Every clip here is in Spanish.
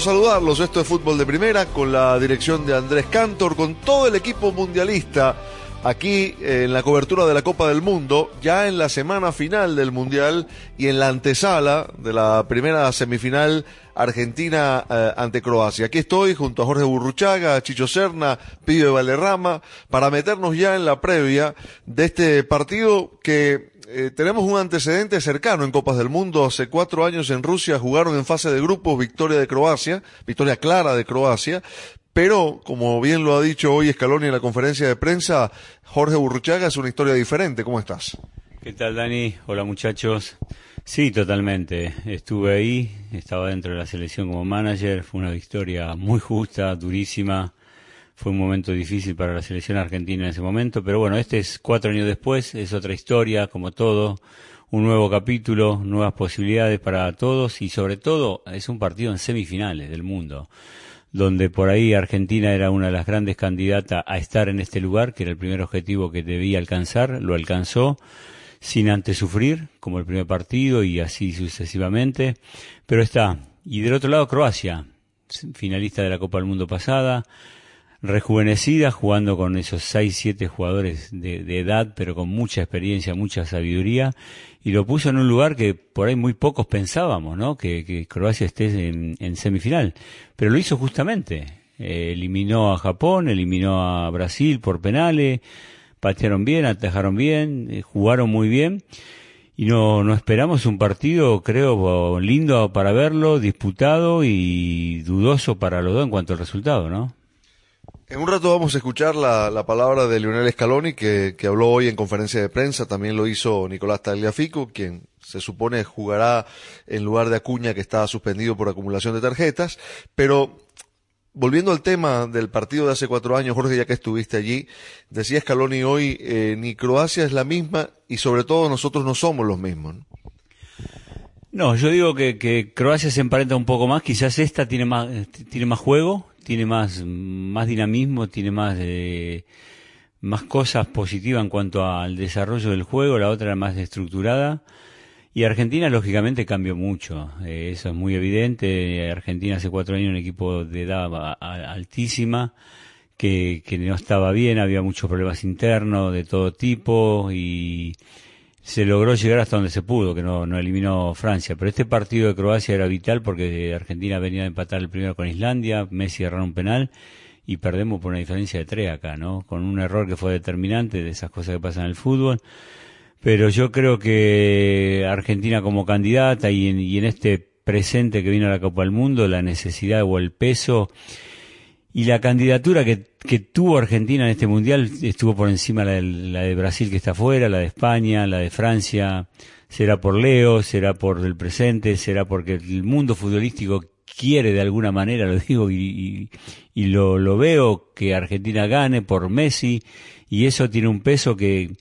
Saludarlos. Esto es Fútbol de Primera con la dirección de Andrés Cantor, con todo el equipo mundialista aquí eh, en la cobertura de la Copa del Mundo, ya en la semana final del Mundial y en la antesala de la primera semifinal Argentina eh, ante Croacia. Aquí estoy junto a Jorge Burruchaga, Chicho Serna, Pibe Valderrama, para meternos ya en la previa de este partido que eh, tenemos un antecedente cercano en Copas del Mundo. Hace cuatro años en Rusia jugaron en fase de grupos victoria de Croacia, victoria clara de Croacia. Pero, como bien lo ha dicho hoy Scaloni en la conferencia de prensa, Jorge Burruchaga es una historia diferente. ¿Cómo estás? ¿Qué tal, Dani? Hola, muchachos. Sí, totalmente. Estuve ahí, estaba dentro de la selección como manager. Fue una victoria muy justa, durísima. Fue un momento difícil para la selección argentina en ese momento, pero bueno, este es cuatro años después, es otra historia, como todo, un nuevo capítulo, nuevas posibilidades para todos y sobre todo es un partido en semifinales del mundo, donde por ahí Argentina era una de las grandes candidatas a estar en este lugar, que era el primer objetivo que debía alcanzar, lo alcanzó sin antes sufrir, como el primer partido y así sucesivamente, pero está. Y del otro lado Croacia, finalista de la Copa del Mundo pasada, rejuvenecida, jugando con esos 6, 7 jugadores de, de, edad, pero con mucha experiencia, mucha sabiduría, y lo puso en un lugar que por ahí muy pocos pensábamos, ¿no? Que, Croacia esté en, en, semifinal. Pero lo hizo justamente. Eh, eliminó a Japón, eliminó a Brasil por penales, patearon bien, atajaron bien, eh, jugaron muy bien. Y no, no esperamos un partido, creo, lindo para verlo, disputado y dudoso para los dos en cuanto al resultado, ¿no? En un rato vamos a escuchar la, la palabra de Lionel Scaloni, que, habló hoy en conferencia de prensa. También lo hizo Nicolás Tagliafico, quien se supone jugará en lugar de Acuña, que está suspendido por acumulación de tarjetas. Pero volviendo al tema del partido de hace cuatro años, Jorge, ya que estuviste allí, decía Scaloni hoy, eh, ni Croacia es la misma y sobre todo nosotros no somos los mismos. ¿no? Yo digo que, que, Croacia se emparenta un poco más, quizás esta tiene más, tiene más juego, tiene más, más dinamismo, tiene más, eh, más cosas positivas en cuanto al desarrollo del juego, la otra más estructurada. Y Argentina, lógicamente, cambió mucho. Eh, eso es muy evidente. Argentina hace cuatro años un equipo de edad altísima, que, que no estaba bien, había muchos problemas internos de todo tipo y se logró llegar hasta donde se pudo, que no, no eliminó Francia. Pero este partido de Croacia era vital porque Argentina venía a empatar el primero con Islandia, Messi agarró un penal y perdemos por una diferencia de tres acá, ¿no? Con un error que fue determinante de esas cosas que pasan en el fútbol. Pero yo creo que Argentina como candidata y en, y en este presente que vino a la Copa del Mundo, la necesidad o el peso y la candidatura que, tuvo Argentina en este mundial estuvo por encima la de, la de, Brasil que está afuera, la de España, la de Francia. Será por Leo, será por el presente, será porque el mundo futbolístico quiere de alguna manera, lo digo y, lo, lo, veo, que Argentina gane por Messi y eso tiene un peso que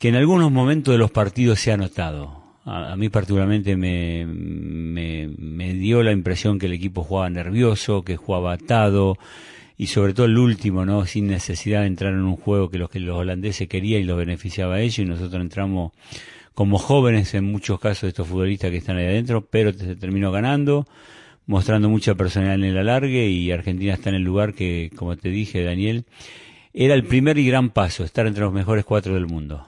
en algunos momentos de los partidos se ha notado. A, a mí particularmente me, me, me, dio la impresión que el equipo jugaba nervioso, que jugaba atado y sobre todo el último, ¿no? Sin necesidad de entrar en un juego que los que los holandeses querían y los beneficiaba a ellos y nosotros entramos como jóvenes en muchos casos de estos futbolistas que están ahí adentro, pero se terminó ganando, mostrando mucha personalidad en el alargue y Argentina está en el lugar que, como te dije, Daniel, era el primer y gran paso, estar entre los mejores cuatro del mundo.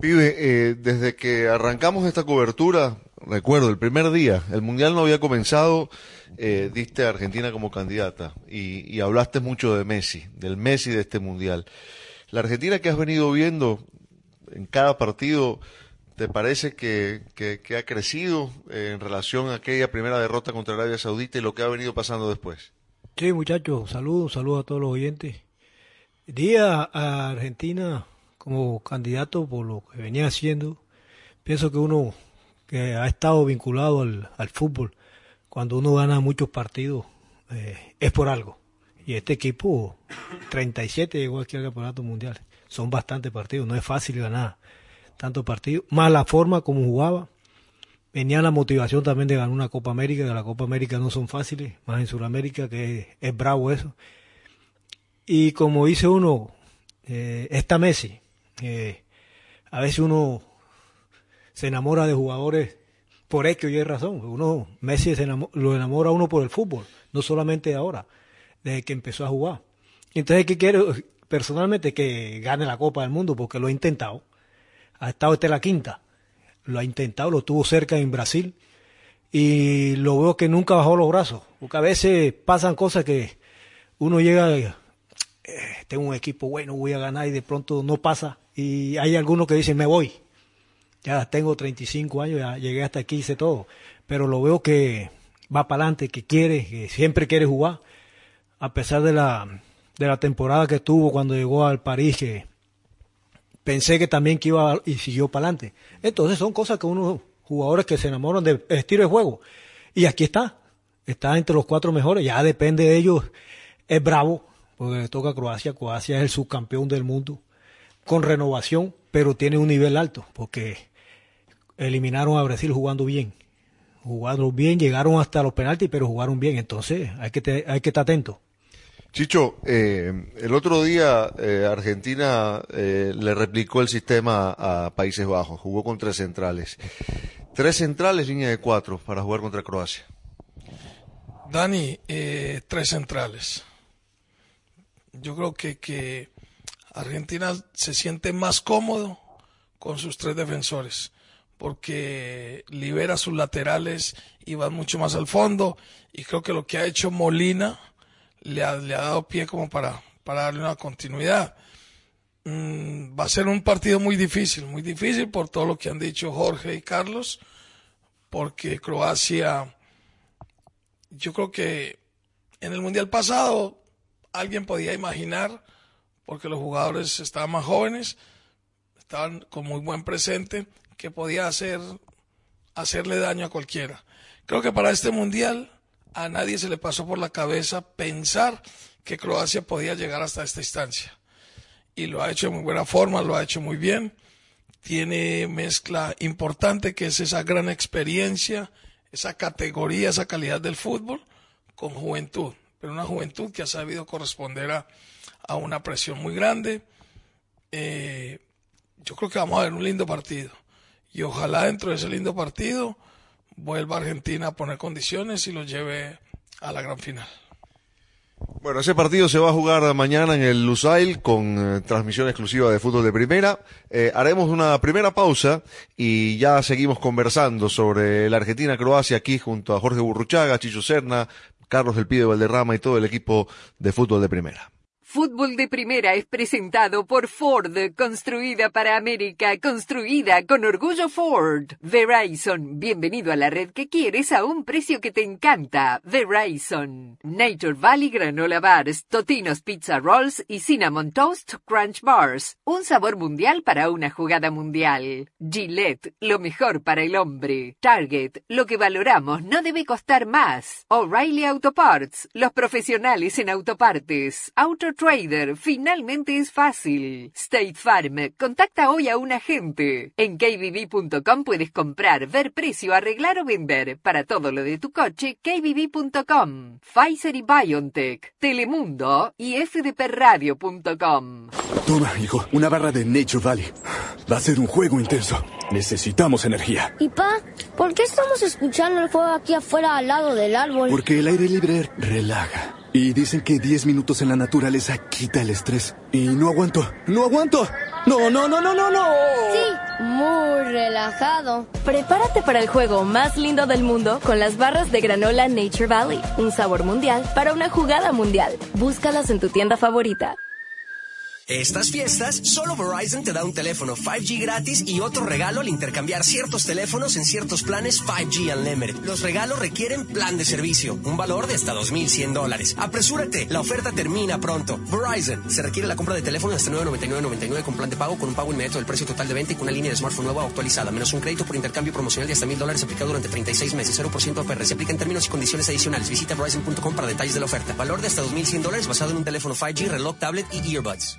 Pibe, eh, desde que arrancamos esta cobertura, recuerdo, el primer día, el Mundial no había comenzado, eh, diste a Argentina como candidata y, hablaste mucho de Messi, del Messi de este Mundial. La Argentina que has venido viendo en cada partido, ¿te parece que, que, que ha crecido eh, en relación a aquella primera derrota contra Arabia Saudita y lo que ha venido pasando después? Sí, muchachos, saludos, saludos a todos los oyentes. Día a Argentina como candidato por lo que venía haciendo. Pienso que uno que ha estado vinculado al, al fútbol, cuando uno gana muchos partidos, eh, es por algo. Y este equipo, 37 llegó aquí al campeonato mundial. Son bastantes partidos, no es fácil ganar tantos partidos. Más la forma como jugaba. Venía la motivación también de ganar una Copa América, que la Copa América no son fáciles, más en Sudamérica, que es, bravo eso. Y como dice uno, eh, esta Messi, eh, a veces uno se enamora de jugadores por X o Y razón. Uno, Messi se enamora, lo enamora uno por el fútbol, no solamente ahora, desde que empezó a jugar. Entonces, ¿qué quiero? Personalmente que gane la Copa del Mundo, porque lo ha intentado. Ha estado esta la quinta. Lo ha intentado, lo tuvo cerca en Brasil. Y lo veo que nunca bajó los brazos. Porque a veces pasan cosas que uno llega, eh, tengo un equipo bueno, voy a ganar y de pronto no pasa. Y hay algunos que dicen, me voy. Ya tengo 35 años, ya llegué hasta aquí, hice todo. Pero lo veo que va para adelante, que quiere, que siempre quiere jugar. A pesar de la, de la temporada que tuvo cuando llegó al París, que pensé que también que iba y siguió para adelante. Entonces son cosas que uno, jugadores que se enamoran del estilo de juego. Y aquí está, está entre los cuatro mejores, ya depende de ellos. Es bravo, porque le toca a Croacia. Croacia es el subcampeón del mundo, con renovación, pero tiene un nivel alto, porque eliminaron a Brasil jugando bien. Jugaron bien, llegaron hasta los penaltis, pero jugaron bien. Entonces hay que, te, hay que estar atento. Chicho, eh, el otro día eh, Argentina eh, le replicó el sistema a Países Bajos, jugó con tres centrales. Tres centrales, línea de cuatro, para jugar contra Croacia. Dani, eh, tres centrales. Yo creo que, que Argentina se siente más cómodo con sus tres defensores, porque libera sus laterales y van mucho más al fondo. Y creo que lo que ha hecho Molina le ha, le ha dado pie como para, para darle una continuidad. Mm, va a ser un partido muy difícil, muy difícil por todo lo que han dicho Jorge y Carlos, porque Croacia, yo creo que en el Mundial pasado alguien podía imaginar, porque los jugadores estaban más jóvenes, estaban con muy buen presente, que podía hacer, hacerle daño a cualquiera. Creo que para este Mundial a nadie se le pasó por la cabeza pensar que Croacia podía llegar hasta esta instancia. Y lo ha hecho de muy buena forma, lo ha hecho muy bien. Tiene mezcla importante que es esa gran experiencia, esa categoría, esa calidad del fútbol con juventud. Pero una juventud que ha sabido corresponder a, a una presión muy grande. Eh, yo creo que vamos a ver un lindo partido. Y ojalá dentro de ese lindo partido vuelva Argentina a poner condiciones y lo lleve a la gran final. Bueno, ese partido se va a jugar mañana en el Lusail con eh, transmisión exclusiva de fútbol de primera. Eh, haremos una primera pausa y ya seguimos conversando sobre la Argentina-Croacia aquí junto a Jorge Burruchaga, Chicho Serna, Carlos del Pide Valderrama y todo el equipo de fútbol de primera. Fútbol de Primera es presentado por Ford, construida para América, construida con orgullo Ford. Verizon, bienvenido a la red que quieres a un precio que te encanta. Verizon. Nature Valley Granola Bars, Totinos Pizza Rolls y Cinnamon Toast Crunch Bars. Un sabor mundial para una jugada mundial. Gillette, lo mejor para el hombre. Target, lo que valoramos no debe costar más. O'Reilly Auto Parts, los profesionales en autopartes. Auto Trader, finalmente es fácil. State Farm, contacta hoy a un agente. En kbb.com puedes comprar, ver precio, arreglar o vender. Para todo lo de tu coche, kbb.com. Pfizer y BioNTech, Telemundo y fdpradio.com. Toma, hijo, una barra de Nature Valley. Va a ser un juego intenso. Necesitamos energía. ¿Y pa? ¿Por qué estamos escuchando el fuego aquí afuera al lado del árbol? Porque el aire libre relaja. Y dicen que 10 minutos en la naturaleza quita el estrés. Y no aguanto, no aguanto. No, no, no, no, no, no. Sí, muy relajado. Prepárate para el juego más lindo del mundo con las barras de granola Nature Valley. Un sabor mundial para una jugada mundial. Búscalas en tu tienda favorita. Estas fiestas, solo Verizon te da un teléfono 5G gratis y otro regalo al intercambiar ciertos teléfonos en ciertos planes 5G Unlimited. Los regalos requieren plan de servicio, un valor de hasta 2.100 dólares. Apresúrate, la oferta termina pronto. Verizon, se requiere la compra de teléfono hasta 999.99 con plan de pago con un pago inmediato del precio total de venta y con una línea de smartphone nueva actualizada, menos un crédito por intercambio promocional de hasta 1.000 dólares aplicado durante 36 meses, 0% APR. Se aplica en términos y condiciones adicionales. Visita Verizon.com para detalles de la oferta. Valor de hasta 2.100 dólares basado en un teléfono 5G, reloj, tablet y earbuds.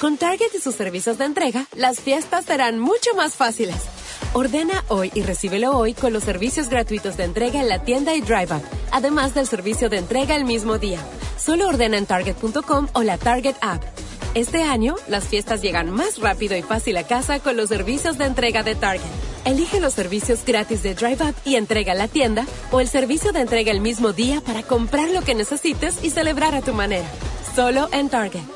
Con Target y sus servicios de entrega, las fiestas serán mucho más fáciles. Ordena hoy y recíbelo hoy con los servicios gratuitos de entrega en la tienda y Drive Up, además del servicio de entrega el mismo día. Solo ordena en Target.com o la Target App. Este año, las fiestas llegan más rápido y fácil a casa con los servicios de entrega de Target. Elige los servicios gratis de Drive Up y entrega a la tienda o el servicio de entrega el mismo día para comprar lo que necesites y celebrar a tu manera. Solo en Target.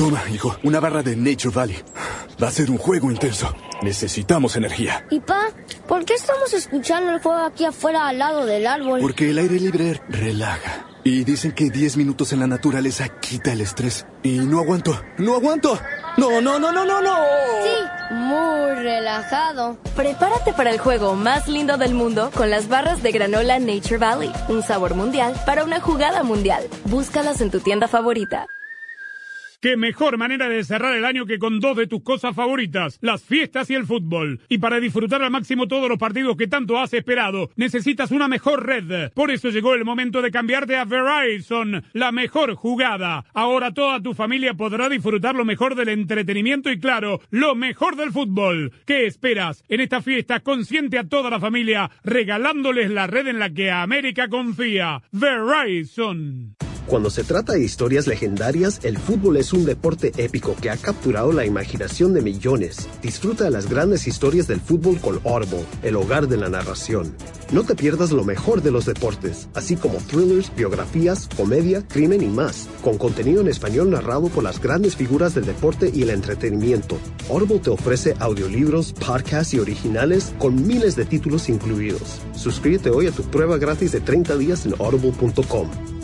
Toma, hijo, una barra de Nature Valley. Va a ser un juego intenso. Necesitamos energía. Y pa, ¿por qué estamos escuchando el juego aquí afuera al lado del árbol? Porque el aire libre relaja. Y dicen que 10 minutos en la naturaleza quita el estrés. Y no aguanto, no aguanto. No, no, no, no, no, no. Sí, muy relajado. Prepárate para el juego más lindo del mundo con las barras de granola Nature Valley. Un sabor mundial para una jugada mundial. Búscalas en tu tienda favorita. Qué mejor manera de cerrar el año que con dos de tus cosas favoritas, las fiestas y el fútbol. Y para disfrutar al máximo todos los partidos que tanto has esperado, necesitas una mejor red. Por eso llegó el momento de cambiarte a Verizon, la mejor jugada. Ahora toda tu familia podrá disfrutar lo mejor del entretenimiento y claro, lo mejor del fútbol. ¿Qué esperas? En esta fiesta consiente a toda la familia, regalándoles la red en la que América confía. Verizon. Cuando se trata de historias legendarias, el fútbol es un deporte épico que ha capturado la imaginación de millones. Disfruta de las grandes historias del fútbol con Audible, el hogar de la narración. No te pierdas lo mejor de los deportes, así como thrillers, biografías, comedia, crimen y más, con contenido en español narrado por las grandes figuras del deporte y el entretenimiento. Audible te ofrece audiolibros, podcasts y originales con miles de títulos incluidos. Suscríbete hoy a tu prueba gratis de 30 días en audible.com.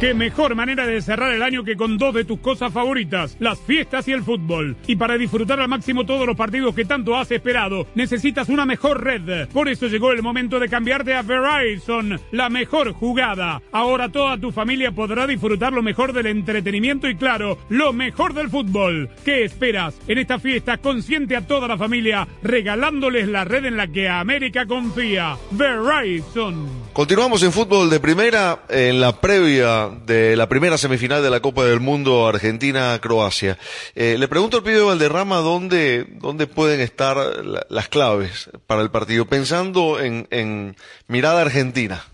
Qué mejor manera de cerrar el año que con dos de tus cosas favoritas, las fiestas y el fútbol. Y para disfrutar al máximo todos los partidos que tanto has esperado, necesitas una mejor red. Por eso llegó el momento de cambiarte a Verizon, la mejor jugada. Ahora toda tu familia podrá disfrutar lo mejor del entretenimiento y claro, lo mejor del fútbol. ¿Qué esperas? En esta fiesta consiente a toda la familia, regalándoles la red en la que América confía. Verizon. Continuamos en fútbol de primera en la previa de la primera semifinal de la Copa del Mundo Argentina-Croacia. Eh, le pregunto al pibe Valderrama dónde, dónde pueden estar la- las claves para el partido, pensando en, en mirada argentina.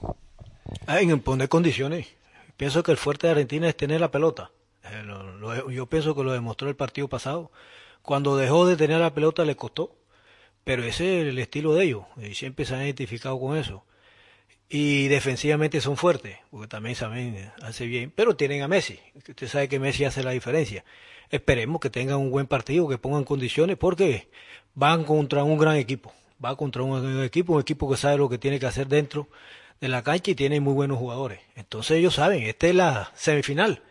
Ah, En poner condiciones. Pienso que el fuerte de Argentina es tener la pelota. Eh, yo pienso que lo demostró el partido pasado. Cuando dejó de tener la pelota le costó. Pero ese es el estilo de ellos. Y siempre se han identificado con eso. Y defensivamente son fuertes, porque también eh, hace bien. Pero tienen a Messi. Usted sabe que Messi hace la diferencia. Esperemos que tengan un buen partido, que pongan condiciones, porque van contra un gran equipo. va contra un equipo, un equipo que sabe lo que tiene que hacer dentro de la cancha y tiene muy buenos jugadores. Entonces ellos saben, esta es la semifinal.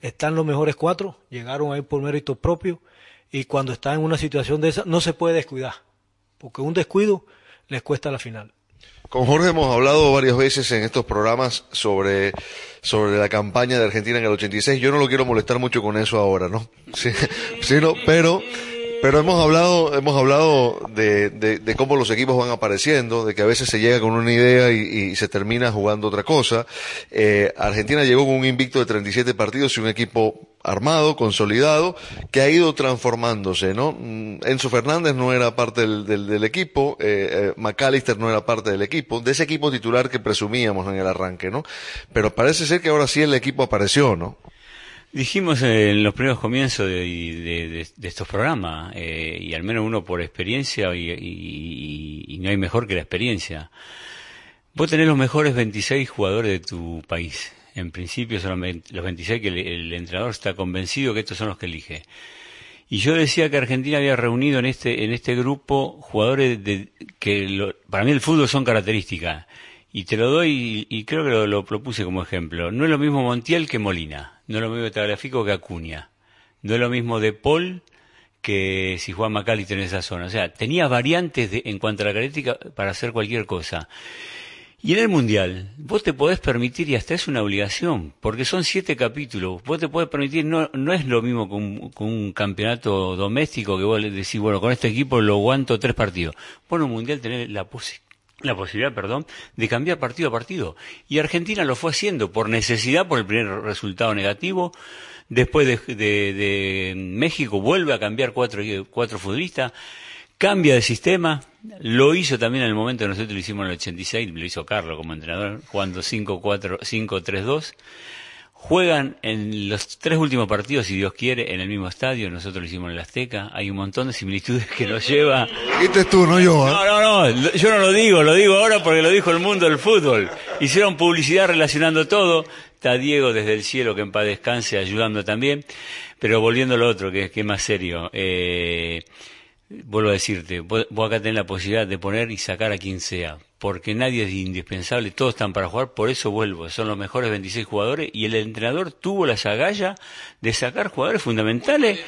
Están los mejores cuatro, llegaron ahí por mérito propio y cuando están en una situación de esa no se puede descuidar, porque un descuido les cuesta la final. Con Jorge hemos hablado varias veces en estos programas sobre, sobre la campaña de Argentina en el 86. Yo no lo quiero molestar mucho con eso ahora, ¿no? Sí, pero pero hemos hablado, hemos hablado de, de, cómo los equipos van apareciendo, de que a veces se llega con una idea y, se termina jugando otra cosa. Eh, Argentina llegó con un invicto de 37 partidos y un equipo armado, consolidado, que ha ido transformándose, ¿no? Mm, Enzo Fernández no era parte del, del, equipo, eh, eh, McAllister no era parte del equipo, de ese equipo titular que presumíamos en el arranque, ¿no? Pero parece ser que ahora sí el equipo apareció, ¿no? Dijimos en los primeros comienzos de, estos programas, eh, y al menos uno por experiencia, y, no hay mejor que la experiencia. Vos tenés los mejores 26 jugadores de tu país. En principio son los 26 que el, entrenador está convencido que estos son los que elige. Y yo decía que Argentina había reunido en este, en este grupo jugadores de, que para mí el fútbol son características. Y te lo doy, y, creo que lo, lo propuse como ejemplo. No es lo mismo Montiel que Molina no es lo mismo Tagliafico que Acuña, no es lo mismo De Paul que si Juan Macalister en esa zona. O sea, tenía variantes en cuanto a la característica para hacer cualquier cosa. Y en el Mundial, vos te podés permitir, y hasta es una obligación, porque son siete capítulos, vos te podés permitir, no, no es lo mismo con un campeonato doméstico que vos le decís, bueno, con este equipo lo aguanto tres partidos. Vos en un Mundial tenés la posibilidad la posibilidad, perdón, de cambiar partido a partido. Y Argentina lo fue haciendo por necesidad, por el primer resultado negativo. Después de, México vuelve a cambiar cuatro, cuatro futbolistas, cambia de sistema. Lo hizo también en el momento nosotros lo hicimos en el 86, lo hizo Carlos como entrenador, jugando 5-4-5-3-2. Juegan en los tres últimos partidos, si Dios quiere, en el mismo estadio. Nosotros lo hicimos en el Azteca. Hay un montón de similitudes que nos lleva. Este tú, no yo. ¿eh? No, no, no. Yo no lo digo. Lo digo ahora porque lo dijo el mundo del fútbol. Hicieron publicidad relacionando todo. Está Diego desde el cielo, que en paz descanse, ayudando también. Pero volviendo a lo otro, que, que es más serio. Eh, vuelvo a decirte, vos acá tenés la posibilidad de poner y sacar a quien sea porque nadie es indispensable, todos están para jugar, por eso vuelvo, son los mejores 26 jugadores y el entrenador tuvo la agalla de sacar jugadores fundamentales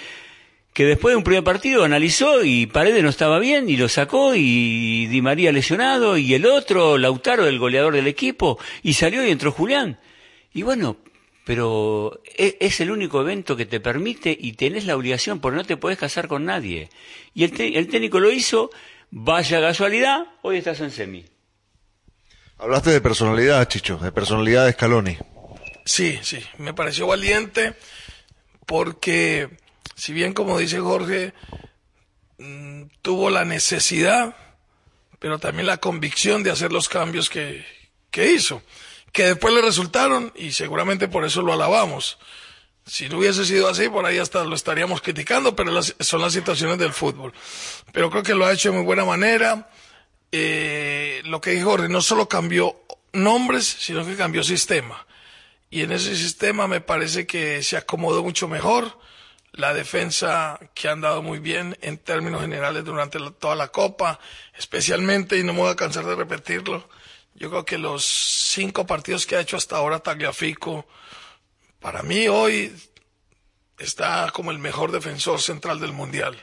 que después de un primer partido analizó y Paredes no estaba bien y lo sacó y Di María lesionado y el otro, Lautaro, el goleador del equipo, y salió y entró Julián. Y bueno, pero e, es, el único evento que te permite y tenés la obligación porque no te podés casar con nadie. Y el, el técnico lo hizo, vaya casualidad, hoy estás en semi. Hablaste de personalidad, Chicho, de personalidad de Scaloni. Sí, sí, me pareció valiente porque, si bien como dice Jorge, mm, tuvo la necesidad, pero también la convicción de hacer los cambios que, que hizo, que después le resultaron y seguramente por eso lo alabamos. Si no hubiese sido así, por ahí hasta lo estaríamos criticando, pero son las situaciones del fútbol. Pero creo que lo ha hecho de muy buena manera eh, lo que dijo Jorge, no solo cambió nombres, sino que cambió sistema. Y en ese sistema me parece que se acomodó mucho mejor. La defensa que han dado muy bien en términos generales durante toda la Copa, especialmente, y no me voy a cansar de repetirlo, yo creo que los cinco partidos que ha hecho hasta ahora Tagliafico, para mí hoy está como el mejor defensor central del Mundial.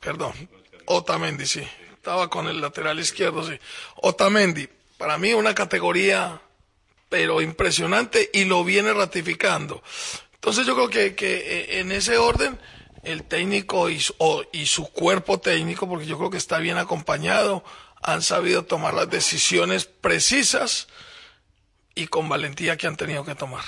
Perdón, Otamendi, sí estaba con el lateral izquierdo, sí. Otamendi, para mí una categoría, pero impresionante y lo viene ratificando. Entonces yo creo que, que eh, en ese orden, el técnico y, y su cuerpo técnico, porque yo creo que está bien acompañado, han sabido tomar las decisiones precisas y con valentía que han tenido que tomar.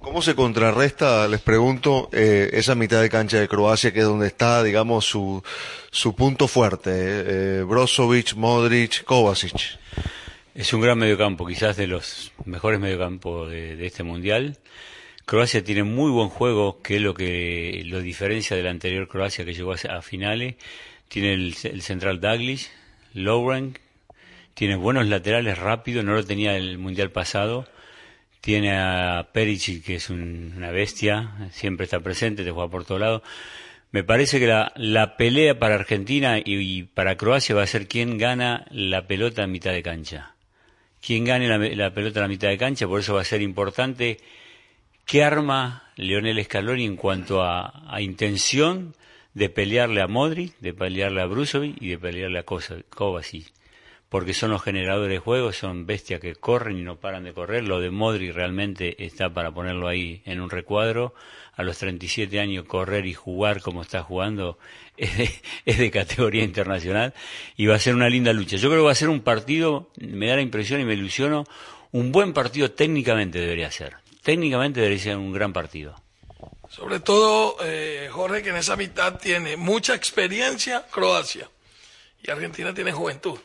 ¿Cómo se contrarresta, les pregunto, eh, esa mitad de cancha de Croacia que es donde está, digamos, su, su punto fuerte? Eh, Brozovic, Modric, Kovacic. Es un gran mediocampo, quizás de los mejores mediocampos de, de este mundial. Croacia tiene muy buen juego, que es lo que lo diferencia de la anterior Croacia que llegó a, finales. Tiene el, central Douglas, Lowren, tiene buenos laterales rápidos, no lo tenía el mundial pasado. Tiene a Perisic, que es una bestia, siempre está presente, te juega por todo lado. Me parece que la, pelea para Argentina y, para Croacia va a ser quién gana la pelota en mitad de cancha. Quién gane la, pelota en la mitad de cancha, por eso va a ser importante qué arma Leonel Scaloni en cuanto a, a intención de pelearle a Modric, de pelearle a Brusovic y de pelearle a Kovacic. Porque son los generadores de juego, son bestias que corren y no paran de correr. Lo de Modric realmente está para ponerlo ahí en un recuadro. A los 37 años correr y jugar como está jugando es de, es de categoría internacional y va a ser una linda lucha. Yo creo que va a ser un partido, me da la impresión y me ilusiono, un buen partido técnicamente debería ser. Técnicamente debería ser un gran partido. Sobre todo, eh, Jorge, que en esa mitad tiene mucha experiencia Croacia y Argentina tiene juventud.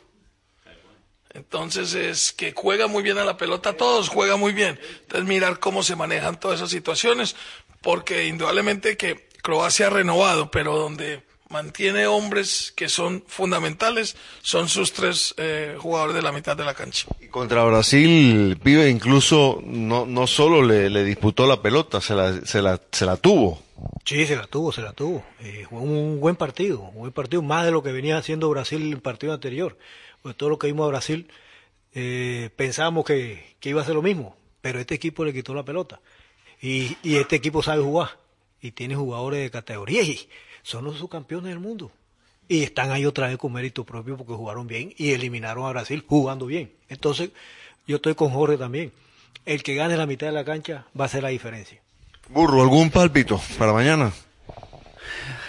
Entonces es que juega muy bien a la pelota, todos juegan muy bien. Entonces mirar cómo se manejan todas esas situaciones, porque indudablemente que Croacia ha renovado, pero donde mantiene hombres que son fundamentales son sus tres eh, jugadores de la mitad de la cancha. Y contra Brasil, Pibe incluso no, no solo le, le disputó la pelota, se la, se la, se la tuvo. Sí, se la tuvo, se la tuvo. Eh, jugó un buen partido, un buen partido, más de lo que venía haciendo Brasil en el partido anterior. Pues todo lo que vimos a Brasil eh, pensábamos que, que iba a ser lo mismo, pero este equipo le quitó la pelota. Y, y este equipo sabe jugar, y tiene jugadores de categoría, y son los subcampeones del mundo. Y están ahí otra vez con mérito propio porque jugaron bien y eliminaron a Brasil jugando bien. Entonces, yo estoy con Jorge también. El que gane la mitad de la cancha va a ser la diferencia. Burro, ¿algún pálpito para mañana?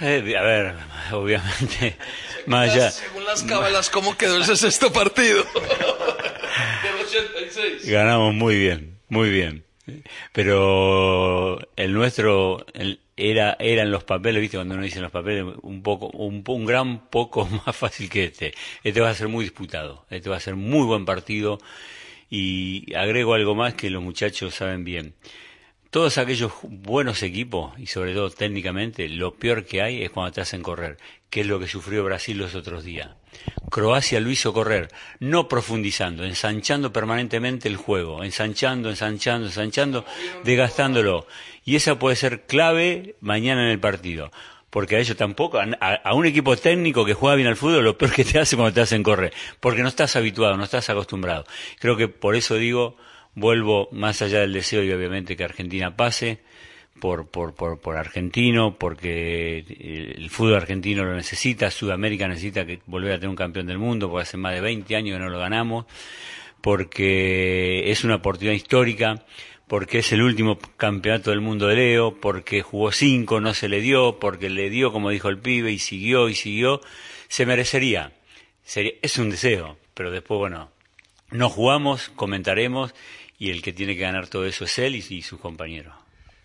Eh, a ver, obviamente, más allá, Según las cábalas, ¿cómo quedó ese sexto partido? Del 86. ganamos muy bien, muy bien. Pero el nuestro el- era eran los papeles, viste, cuando uno dice los papeles, un poco, un, un gran poco más fácil que este. Este va a ser muy disputado, este va a ser muy buen partido y agrego algo más que los muchachos saben bien. Todos aquellos buenos equipos, y sobre todo técnicamente, lo peor que hay es cuando te hacen correr, que es lo que sufrió Brasil los otros días. Croacia lo hizo correr, no profundizando, ensanchando permanentemente el juego, ensanchando, ensanchando, ensanchando, desgastándolo. Y esa puede ser clave mañana en el partido. Porque a ellos tampoco, a, a un equipo técnico que juega bien al fútbol, lo peor que te hace cuando te hacen correr. Porque no estás habituado, no estás acostumbrado. Creo que por eso digo, vuelvo más allá del deseo y obviamente que Argentina pase por, por, por, argentino, porque el fútbol argentino lo necesita, Sudamérica necesita que volver a tener un campeón del mundo, porque hace más de 20 años que no lo ganamos, porque es una oportunidad histórica, porque es el último campeonato del mundo de Leo, porque jugó cinco, no se le dio, porque le dio, como dijo el pibe, y siguió y siguió, se merecería. Sería, es un deseo, pero después, bueno, no jugamos, comentaremos, y el que tiene que ganar todo eso es él y, y sus compañeros.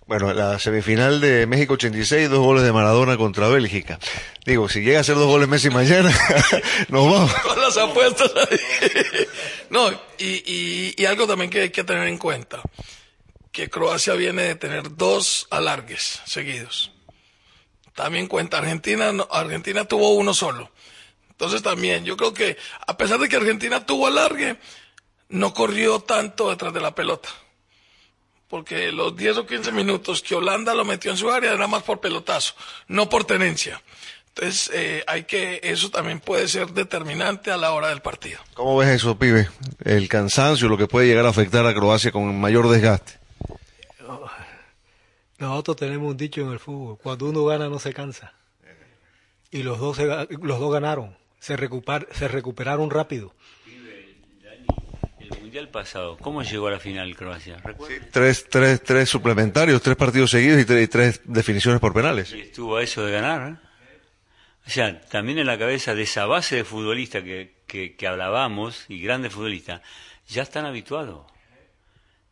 Bueno, la semifinal de México 86, dos goles de Maradona contra Bélgica. Digo, si llega a ser dos goles Messi mañana, nos vamos. Con las apuestas. No, y, y, y algo también que hay que tener en cuenta, que Croacia viene de tener dos alargues seguidos. También cuenta, Argentina, no- Argentina tuvo uno solo. Entonces también, yo creo que a pesar de que Argentina tuvo alargue, no corrió tanto detrás de la pelota. Porque los 10 o 15 minutos que Holanda lo metió en su área era más por pelotazo, no por tenencia. Entonces, eh, hay que, eso también puede ser determinante a la hora del partido. ¿Cómo ves eso, pibe? El cansancio, lo que puede llegar a afectar a Croacia con mayor desgaste. Nosotros tenemos un dicho en el fútbol, cuando uno gana no se cansa. Y los dos, se los dos ganaron, se, se recuperaron rápido. El mundial pasado, ¿cómo llegó a la final Croacia? ¿Recuerda? Tres, tres, tres suplementarios, tres partidos seguidos y tres, y tres definiciones por penales. Y estuvo a eso de ganar. ¿eh? O sea, también en la cabeza de esa base de futbolista que, que, que hablábamos, y grandes futbolistas, ya están habituados.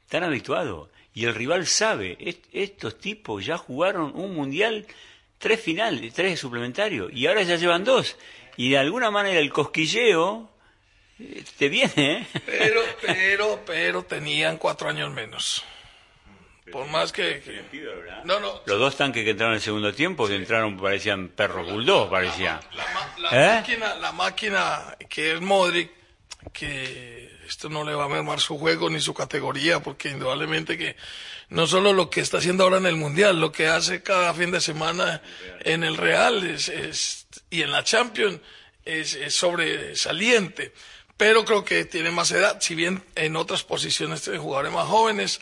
Están habituados. Y el rival sabe, est- estos tipos ya jugaron un mundial, tres finales, tres suplementarios, y ahora ya llevan dos. Y de alguna manera el cosquilleo te viene, ¿eh? Pero, pero, pero tenían cuatro años menos. Por más que... que- No, no, Los dos tanques que entraron en el segundo tiempo, que entraron parecían perros bulldog, parecían. la ¿Eh? máquina, la máquina que es Modric, que esto no le va a mermar su juego ni su categoría, porque indudablemente que no solo lo que está haciendo ahora en el Mundial, lo que hace cada fin de semana en el Real es, es- y en la Champions es, es sobresaliente. Pero creo que tiene más edad, si bien en otras posiciones tiene jugadores más jóvenes.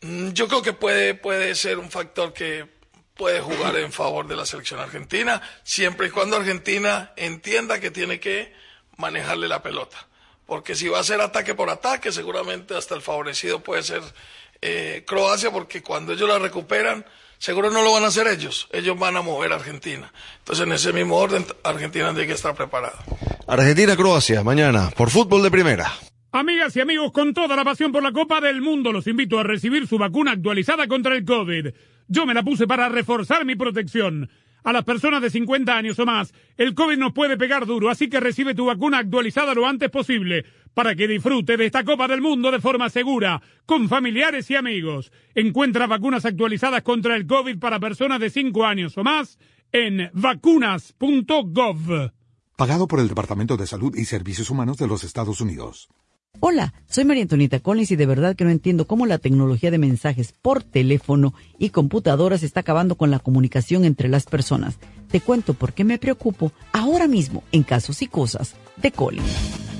Mm, Yo creo que puede, puede ser un factor que puede jugar en favor de la selección argentina, siempre y cuando Argentina entienda que tiene que manejarle la pelota. Porque si va a ser ataque por ataque, seguramente hasta el favorecido puede ser eh, Croacia, porque cuando ellos la recuperan, seguro no lo van a hacer ellos, ellos van a mover a Argentina. Entonces, en ese mismo orden, Argentina tiene que estar preparada. Argentina-Croacia, mañana, por fútbol de primera. Amigas y amigos, con toda la pasión por la Copa del Mundo, los invito a recibir su vacuna actualizada contra el COVID. Yo me la puse para reforzar mi protección. A las personas de 50 años o más, el COVID nos puede pegar duro, así que recibe tu vacuna actualizada lo antes posible, para que disfrute de esta Copa del Mundo de forma segura, con familiares y amigos. Encuentra vacunas actualizadas contra el COVID para personas de 5 años o más en vacunas.gov. Pagado por el Departamento de Salud y Servicios Humanos de los Estados Unidos. Hola, soy María Antonieta Collins y de verdad que no entiendo cómo la tecnología de mensajes por teléfono y computadoras está acabando con la comunicación entre las personas. Te cuento por qué me preocupo ahora mismo en casos y cosas de Collins.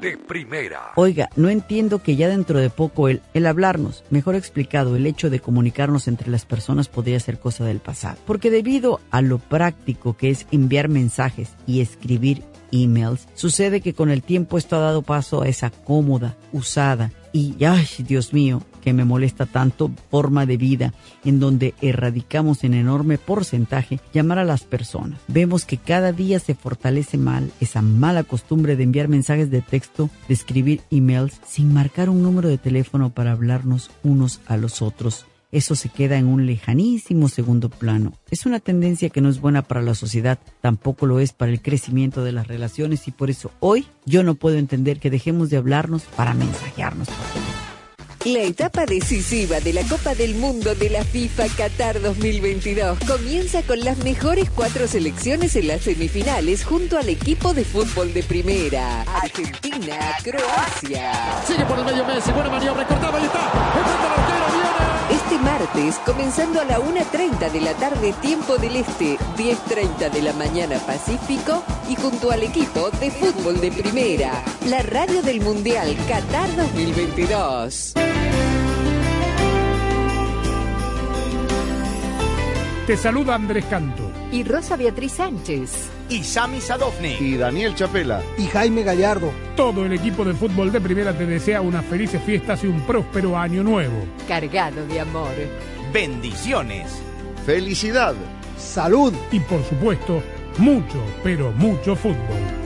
De primera. Oiga, no entiendo que ya dentro de poco el, el hablarnos, mejor explicado, el hecho de comunicarnos entre las personas podría ser cosa del pasado. Porque debido a lo práctico que es enviar mensajes y escribir emails, sucede que con el tiempo esto ha dado paso a esa cómoda, usada y, ay, Dios mío, que me molesta tanto forma de vida en donde erradicamos en enorme porcentaje llamar a las personas. Vemos que cada día se fortalece mal esa mala costumbre de enviar mensajes de texto, de escribir emails sin marcar un número de teléfono para hablarnos unos a los otros. Eso se queda en un lejanísimo segundo plano. Es una tendencia que no es buena para la sociedad, tampoco lo es para el crecimiento de las relaciones y por eso hoy yo no puedo entender que dejemos de hablarnos para mensajearnos. La etapa decisiva de la Copa del Mundo de la FIFA Qatar 2022 comienza con las mejores cuatro selecciones en las semifinales junto al equipo de fútbol de primera. Argentina, Croacia. Sigue por el medio Messi, buena maniobra, cortaba, ahí está. Este martes, comenzando a la 1.30 de la tarde, tiempo del Este, 10.30 de la mañana Pacífico, y junto al equipo de fútbol de primera, la radio del Mundial Qatar 2022. Te saluda Andrés Canto. Y Rosa Beatriz Sánchez. Y Sami Sadovni. Y Daniel Chapela. Y Jaime Gallardo. Todo el equipo de fútbol de primera te desea unas felices fiestas y un próspero año nuevo. Cargado de amor. Bendiciones. Felicidad. Salud. Y por supuesto, mucho, pero mucho fútbol.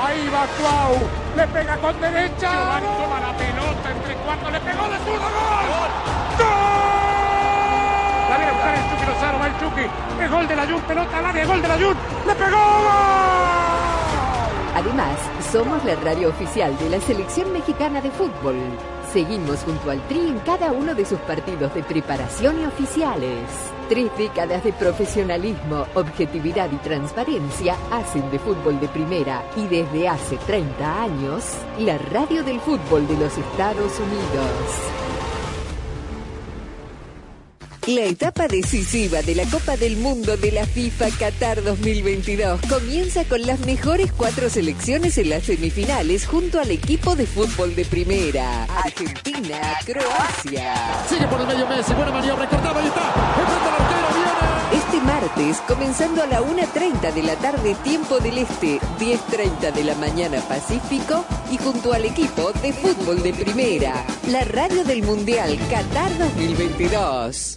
Ahí va Cuau. Le pega con derecha. Giovanni toma la pelota entre cuartos. Le pegó de zurdo. ¡Gol! La viene a buscar el Chucky Lozano. Va el Chucky. Es gol de la Jun. Pelota al área. Gol de la Jun. Le pegó. ¡Gol! Además, somos la radio oficial de la Selección Mexicana de Fútbol. Seguimos junto al Tri en cada uno de sus partidos de preparación y oficiales. Tres décadas de profesionalismo, objetividad y transparencia hacen de fútbol de primera y desde hace 30 años, la radio del fútbol de los Estados Unidos. La etapa decisiva de la Copa del Mundo de la FIFA Qatar 2022 comienza con las mejores cuatro selecciones en las semifinales junto al equipo de fútbol de primera. Argentina, Croacia. Sigue por el medio Messi, buena maniobra, cortaba y está. Al arquero, viene. Este martes, comenzando a la 1.30 de la tarde, tiempo del Este, 10.30 de la mañana Pacífico, y junto al equipo de fútbol de primera, la radio del Mundial Qatar 2022.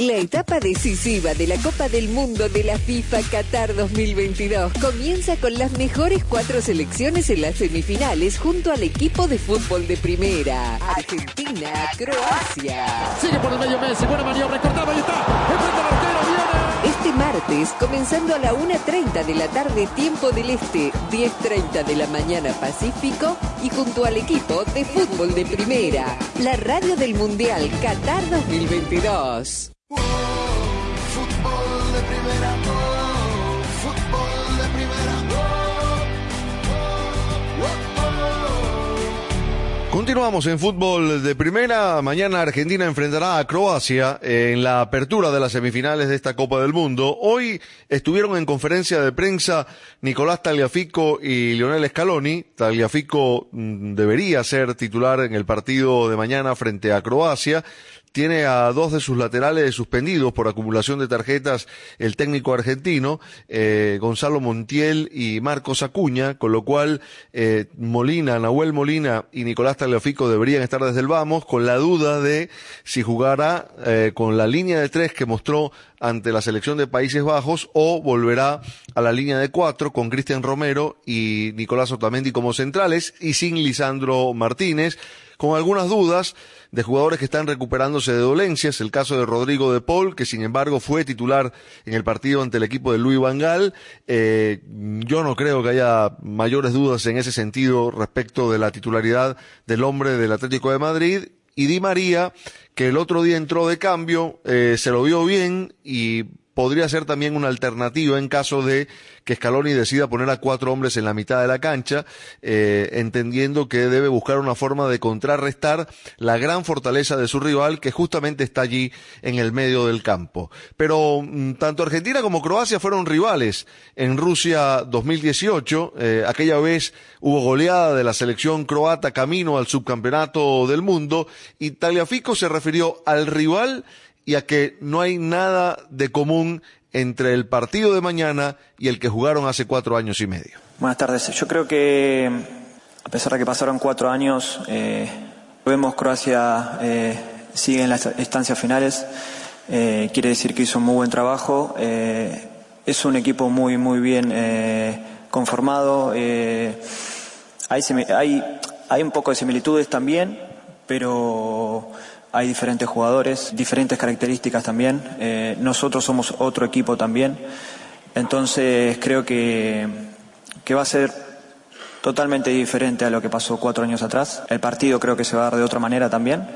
La etapa decisiva de la Copa del Mundo de la FIFA Qatar 2022 comienza con las mejores cuatro selecciones en las semifinales junto al equipo de fútbol de primera. Argentina, Croacia. Sigue por el medio Messi, buena maniobra, cortaba y está. Arquero, viene. Este martes, comenzando a la 1.30 de la tarde, tiempo del Este, 10.30 de la mañana Pacífico, y junto al equipo de fútbol de primera, la radio del Mundial Qatar 2022. Continuamos en fútbol de primera. Mañana Argentina enfrentará a Croacia en la apertura de las semifinales de esta Copa del Mundo. Hoy estuvieron en conferencia de prensa Nicolás Tagliafico y Lionel Scaloni. Tagliafico mm, debería ser titular en el partido de mañana frente a Croacia tiene a dos de sus laterales suspendidos por acumulación de tarjetas el técnico argentino, eh, Gonzalo Montiel y Marcos Acuña, con lo cual eh, Molina, Nahuel Molina y Nicolás Tagliafico deberían estar desde el vamos, con la duda de si jugará eh, con la línea de tres que mostró ante la selección de Países Bajos o volverá a la línea de cuatro con Cristian Romero y Nicolás Otamendi como centrales y sin Lisandro Martínez, con algunas dudas de jugadores que están recuperándose de dolencias, el caso de Rodrigo de Paul, que sin embargo fue titular en el partido ante el equipo de Luis Vangal. Eh, yo no creo que haya mayores dudas en ese sentido respecto de la titularidad del hombre del Atlético de Madrid. Y Di María, que el otro día entró de cambio, eh, se lo vio bien y podría ser también una alternativa en caso de que Scaloni decida poner a cuatro hombres en la mitad de la cancha, eh, entendiendo que debe buscar una forma de contrarrestar la gran fortaleza de su rival, que justamente está allí en el medio del campo. Pero mm, tanto Argentina como Croacia fueron rivales en Rusia 2018. Eh, aquella vez hubo goleada de la selección croata camino al subcampeonato del mundo y Tagliafico se refirió al rival y a que no hay nada de común entre el partido de mañana y el que jugaron hace cuatro años y medio. Buenas tardes. Yo creo que, a pesar de que pasaron cuatro años, eh, vemos Croacia eh, sigue en las estancias finales. Eh, quiere decir que hizo un muy buen trabajo. Eh, es un equipo muy, muy bien eh, conformado. Hay, hay, hay un poco de similitudes también, pero hay diferentes jugadores, diferentes características también. Eh, nosotros somos otro equipo también. Entonces creo que, que va a ser totalmente diferente a lo que pasó cuatro años atrás. El partido creo que se va a dar de otra manera también.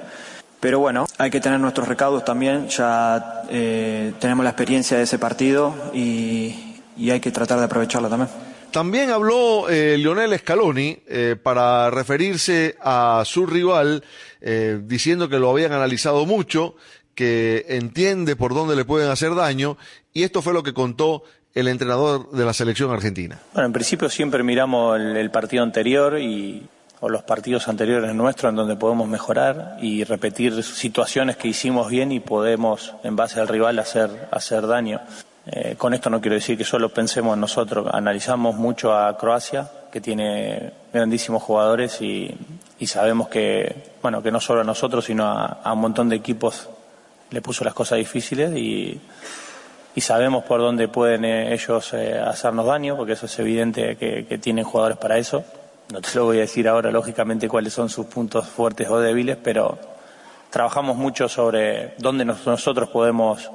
Pero bueno, hay que tener nuestros recaudos también. Ya eh, tenemos la experiencia de ese partido y, y hay que tratar de aprovecharlo también. También habló eh, Lionel Scaloni eh, para referirse a su rival, eh, diciendo que lo habían analizado mucho, que entiende por dónde le pueden hacer daño, y esto fue lo que contó el entrenador de la selección argentina. Bueno, en principio siempre miramos el, el partido anterior y o los partidos anteriores nuestros en donde podemos mejorar y repetir situaciones que hicimos bien y podemos en base al rival hacer hacer daño. Eh, con esto no quiero decir que solo pensemos en nosotros, analizamos mucho a Croacia, que tiene grandísimos jugadores y, sabemos que, bueno, que no solo a nosotros, sino a, un montón de equipos le puso las cosas difíciles y, y sabemos por dónde pueden eh, ellos eh, hacernos daño, porque eso es evidente que, que tienen jugadores para eso. No te lo voy a decir ahora, lógicamente, cuáles son sus puntos fuertes o débiles, pero trabajamos mucho sobre dónde nos, nosotros podemos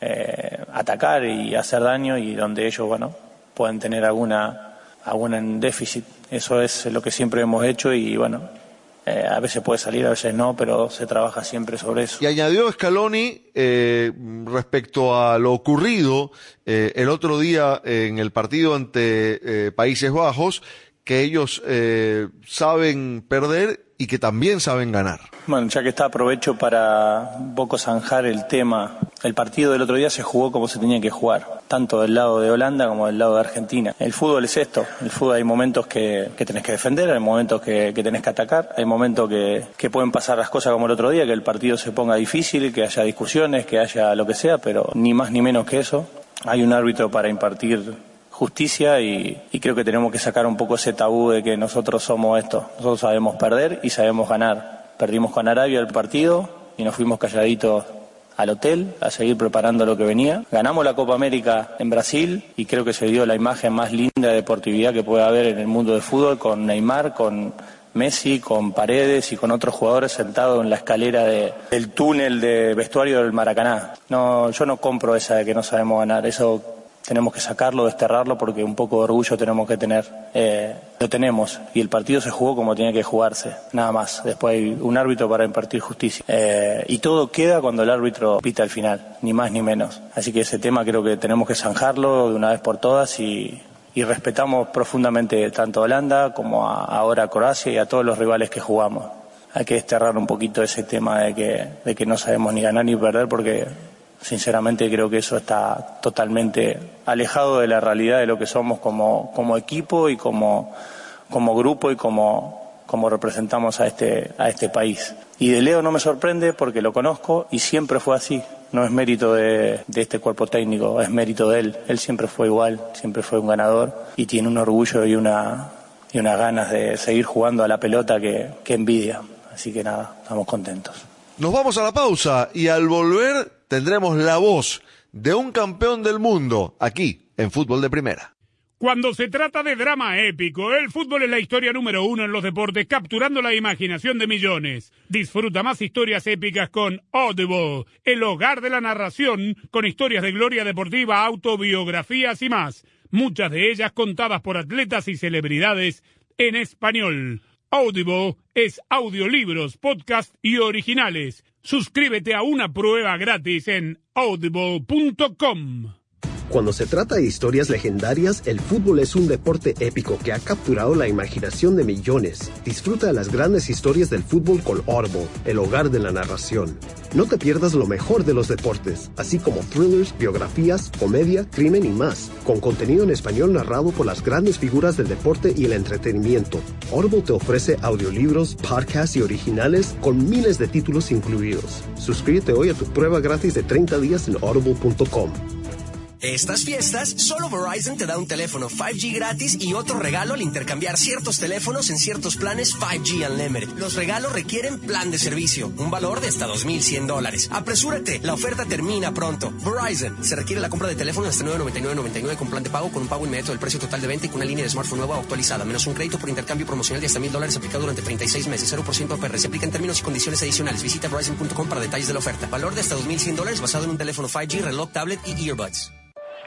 eh, atacar y hacer daño y donde ellos, bueno, pueden tener alguna, algún déficit. Eso es lo que siempre hemos hecho y, bueno, eh, a veces puede salir, a veces no, pero se trabaja siempre sobre eso. Y añadió Scaloni eh, respecto a lo ocurrido eh, el otro día en el partido ante Países Bajos, que ellos saben perder y que también saben ganar. Bueno, ya que está, aprovecho para un poco zanjar el tema. El partido del otro día se jugó como se tenía que jugar, tanto del lado de Holanda como del lado de Argentina. El fútbol es esto, el fútbol hay momentos que, que tenés que defender, hay momentos que, que tenés que atacar, hay momentos que, que pueden pasar las cosas como el otro día, que el partido se ponga difícil, que haya discusiones, que haya lo que sea, pero ni más ni menos que eso. Hay un árbitro para impartir justicia y, y, creo que tenemos que sacar un poco ese tabú de que nosotros somos esto. Nosotros sabemos perder y sabemos ganar. Perdimos con Arabia el partido y nos fuimos calladitos al hotel a seguir preparando lo que venía. Ganamos la Copa América en Brasil y creo que se dio la imagen más linda de deportividad que puede haber en el mundo del fútbol con Neymar, con Messi, con Paredes y con otros jugadores sentados en la escalera de, del túnel de vestuario del Maracaná. No, yo no compro esa de que no sabemos ganar. Eso tenemos que sacarlo, desterrarlo, porque un poco de orgullo tenemos que tener. Eh, lo tenemos, y el partido se jugó como tenía que jugarse, nada más. Después hay un árbitro para impartir justicia. Eh, y todo queda cuando el árbitro pita al final, ni más ni menos. Así que ese tema creo que tenemos que zanjarlo de una vez por todas y, y respetamos profundamente tanto a Holanda como a, ahora a Croacia y a todos los rivales que jugamos. Hay que desterrar un poquito ese tema de que, de que no sabemos ni ganar ni perder porque Sinceramente creo que eso está totalmente alejado de la realidad de lo que somos como, como equipo y como, como grupo y como, como representamos a este, a este país. Y de Leo no me sorprende porque lo conozco y siempre fue así. No es mérito de, este cuerpo técnico, es mérito de él. Él siempre fue igual, siempre fue un ganador y tiene un orgullo y una, y unas ganas de seguir jugando a la pelota que, que envidia. Así que nada, estamos contentos. Nos vamos a la pausa y al volver tendremos la voz de un campeón del mundo aquí en Fútbol de Primera. Cuando se trata de drama épico, el fútbol es la historia número uno en los deportes, capturando la imaginación de millones. Disfruta más historias épicas con Audible, el hogar de la narración, con historias de gloria deportiva, autobiografías y más. Muchas de ellas contadas por atletas y celebridades en español. Audible es audiolibros, podcast y originales. Suscríbete a una prueba gratis en audible.com. Cuando se trata de historias legendarias, el fútbol es un deporte épico que ha capturado la imaginación de millones. Disfruta de las grandes historias del fútbol con Audible, el hogar de la narración. No te pierdas lo mejor de los deportes, así como thrillers, biografías, comedia, crimen y más, con contenido en español narrado por las grandes figuras del deporte y el entretenimiento. Audible te ofrece audiolibros, podcasts y originales con miles de títulos incluidos. Suscríbete hoy a tu prueba gratis de 30 días en audible.com. Estas fiestas, solo Verizon te da un teléfono 5G gratis y otro regalo al intercambiar ciertos teléfonos en ciertos planes 5G Unlimited. Los regalos requieren plan de servicio, un valor de hasta 2.100 dólares. Apresúrate, la oferta termina pronto. Verizon, se requiere la compra de teléfono hasta 999.99 con plan de pago con un pago inmediato del precio total de venta y con una línea de smartphone nueva actualizada, menos un crédito por intercambio promocional de hasta 1.000 dólares aplicado durante 36 meses, 0% APR. Se aplica en términos y condiciones adicionales. Visita Verizon.com para detalles de la oferta. Valor de hasta 2.100 dólares basado en un teléfono 5G, reloj, tablet y earbuds.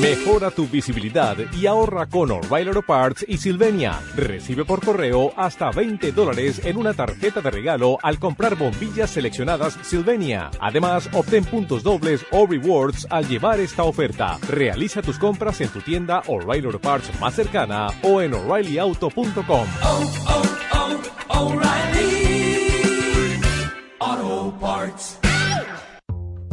Mejora tu visibilidad y ahorra con O'Reilly Auto Parts y Silvenia. Recibe por correo hasta 20 dólares en una tarjeta de regalo al comprar bombillas seleccionadas Silvenia. Además, obtén puntos dobles o rewards al llevar esta oferta. Realiza tus compras en tu tienda O'Reilly Auto Parts más cercana o en o'ReillyAuto.com.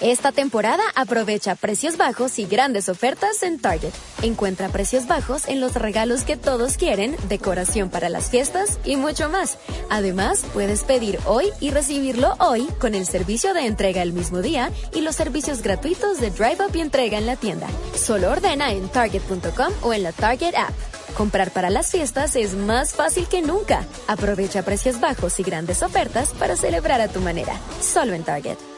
Esta temporada aprovecha precios bajos y grandes ofertas en Target. Encuentra precios bajos en los regalos que todos quieren, decoración para las fiestas y mucho más. Además, puedes pedir hoy y recibirlo hoy con el servicio de entrega el mismo día y los servicios gratuitos de Drive Up y entrega en la tienda. Solo ordena en target.com o en la Target app. Comprar para las fiestas es más fácil que nunca. Aprovecha precios bajos y grandes ofertas para celebrar a tu manera. Solo en Target.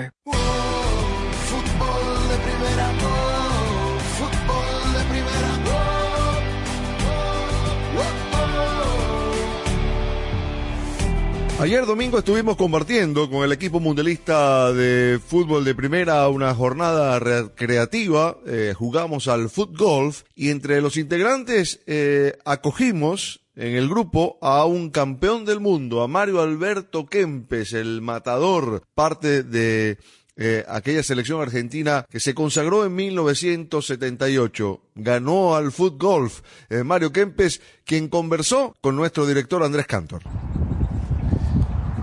Ayer domingo estuvimos compartiendo con el equipo mundialista de fútbol de primera una jornada recreativa, eh, jugamos al foot golf y entre los integrantes eh, acogimos en el grupo a un campeón del mundo, a Mario Alberto Kempes, el matador, parte de eh, aquella selección argentina que se consagró en 1978. Ganó al foot golf. Eh, Mario Kempes, quien conversó con nuestro director Andrés Cantor.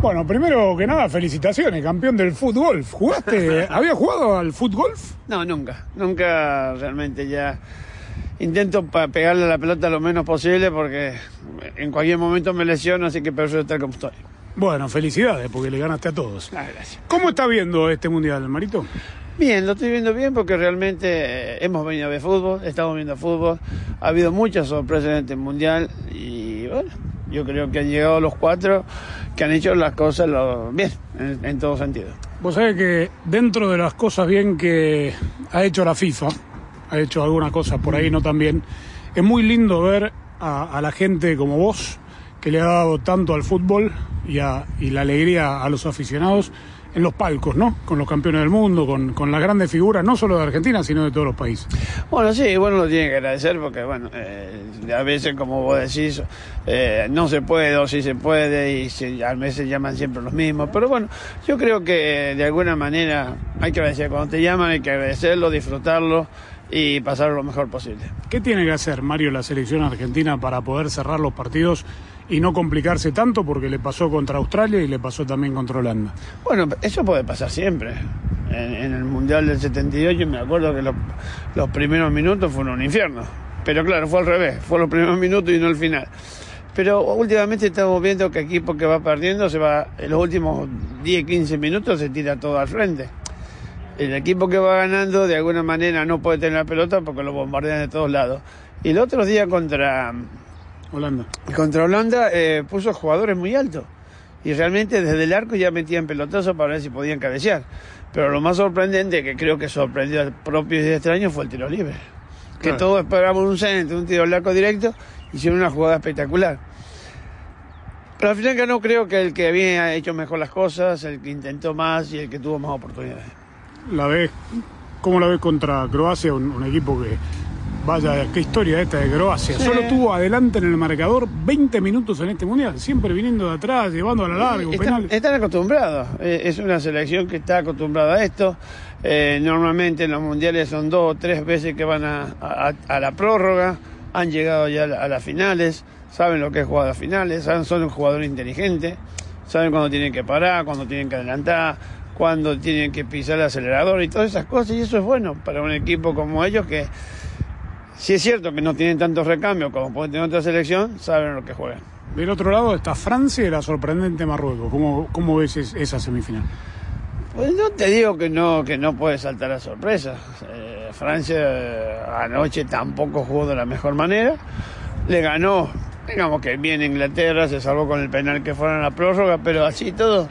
Bueno, primero que nada, felicitaciones, campeón del fútbol. ¿Jugaste? ¿Había jugado al fútbol? No, nunca. Nunca realmente ya. Intento pegarle la pelota lo menos posible porque en cualquier momento me lesiono, así que prefiero estar como estoy. Bueno, felicidades, porque le ganaste a todos. Ah, gracias. ¿Cómo está viendo este mundial, Marito? Bien, lo estoy viendo bien porque realmente eh, hemos venido a ver fútbol, estamos viendo fútbol. Ha habido muchas sorpresas en este mundial y bueno, yo creo que han llegado los cuatro que han hecho las cosas bien, en, en todo sentido. Vos sabés que dentro de las cosas bien que ha hecho la FIFA, ha hecho algunas cosas por ahí no tan bien, es muy lindo ver a, la gente como vos, que le ha dado tanto al fútbol y, a- y la alegría a los aficionados en los palcos, ¿no? Con los campeones del mundo, con, las grandes figuras, no solo de Argentina, sino de todos los países. Bueno, sí, bueno, lo tiene que agradecer porque, bueno, eh, a veces, como vos decís, eh, no se puede o sí se puede y se- a veces llaman siempre los mismos. Pero bueno, yo creo que de alguna manera hay que agradecer. Cuando te llaman hay que agradecerlo, disfrutarlo y pasar lo mejor posible. ¿Qué tiene que hacer, Mario, la selección argentina para poder cerrar los partidos y no complicarse tanto? Porque le pasó contra Australia y le pasó también contra Holanda. Bueno, eso puede pasar siempre. En, en el Mundial del 78 me acuerdo que los, los primeros minutos fueron un infierno. Pero claro, fue al revés, fue los primeros minutos y no el final. Pero últimamente estamos viendo que equipo que va perdiendo se va, en los últimos 10, 15 minutos se tira todo al frente. El equipo que va ganando de alguna manera no puede tener la pelota porque lo bombardean de todos lados. Y el otro día contra Holanda, contra Holanda eh, puso jugadores muy altos. Y realmente desde el arco ya metían pelotazos para ver si podían cabecear. Pero lo más sorprendente, que creo que sorprendió al propio y extraño, fue el tiro libre. Que todos esperábamos un centro, un tiro al arco directo, hicieron una jugada espectacular. Pero al final ganó creo que el que había hecho mejor las cosas, el que intentó más y el que tuvo más oportunidades. La ves, ¿cómo la ves contra Croacia? Un, un equipo que, vaya, qué historia esta de Croacia. Sí. Solo tuvo adelante en el marcador 20 minutos en este mundial, siempre viniendo de atrás, llevando a la larga, Están, acostumbrados, Eh, es una selección que está acostumbrada a esto. Eh, normalmente en los mundiales son dos o tres veces que van a, a- a la prórroga, han llegado ya a, la- a las finales, saben lo que es jugar a finales, saben, son un jugador inteligente, saben cuándo tienen que parar, cuándo tienen que adelantar, cuándo tienen que pisar el acelerador y todas esas cosas, y eso es bueno para un equipo como ellos que, si es cierto que no tienen tantos recambios como pueden tener otra selección, saben lo que juegan. Del otro lado está Francia y la sorprendente Marruecos. ¿Cómo, cómo ves es- esa semifinal? Pues no te digo que no, que no puede saltar a sorpresa. Eh, Francia eh, anoche tampoco jugó de la mejor manera. Le ganó, digamos que bien Inglaterra, se salvó con el penal que fueron a la prórroga, pero así todo,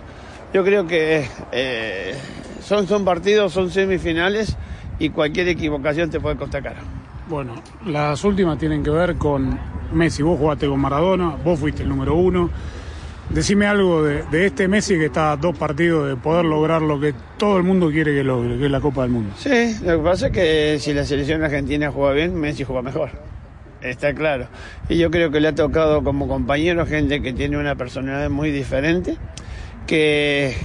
yo creo que eh, son, son partidos, son semifinales y cualquier equivocación te puede costar caro. Bueno, las últimas tienen que ver con Messi. Vos jugaste con Maradona, vos fuiste el número uno. Decime algo de, de este Messi que está a dos partidos de poder lograr lo que todo el mundo quiere que logre, que es la Copa del Mundo. Sí, lo que pasa es que si la selección argentina juega bien, Messi juega mejor. Está claro. Y yo creo que le ha tocado como compañero gente que tiene una personalidad muy diferente, que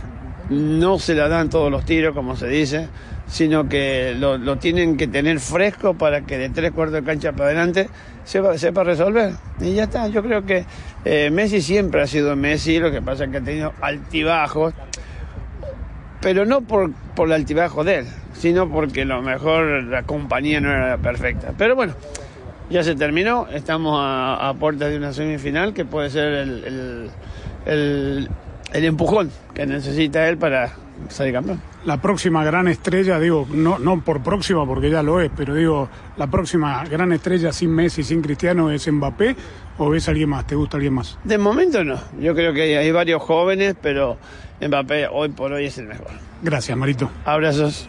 no se la dan todos los tiros, como se dice, sino que lo, tienen que tener fresco para que de tres cuartos de cancha para adelante sepa, sepa resolver. Y ya está, yo creo que eh, Messi siempre ha sido Messi, lo que pasa es que ha tenido altibajos, pero no por, por el altibajo de él, sino porque a lo mejor la compañía no era perfecta. Pero bueno, ya se terminó, estamos a, puertas de una semifinal que puede ser el- el empujón que necesita él para salir campeón. La próxima gran estrella, digo, no, no por próxima porque ya lo es, pero digo, la próxima gran estrella sin Messi, sin Cristiano es Mbappé o ves a alguien más, ¿te gusta alguien más? De momento no, yo creo que hay, hay varios jóvenes, pero Mbappé hoy por hoy es el mejor. Gracias, Marito. Abrazos.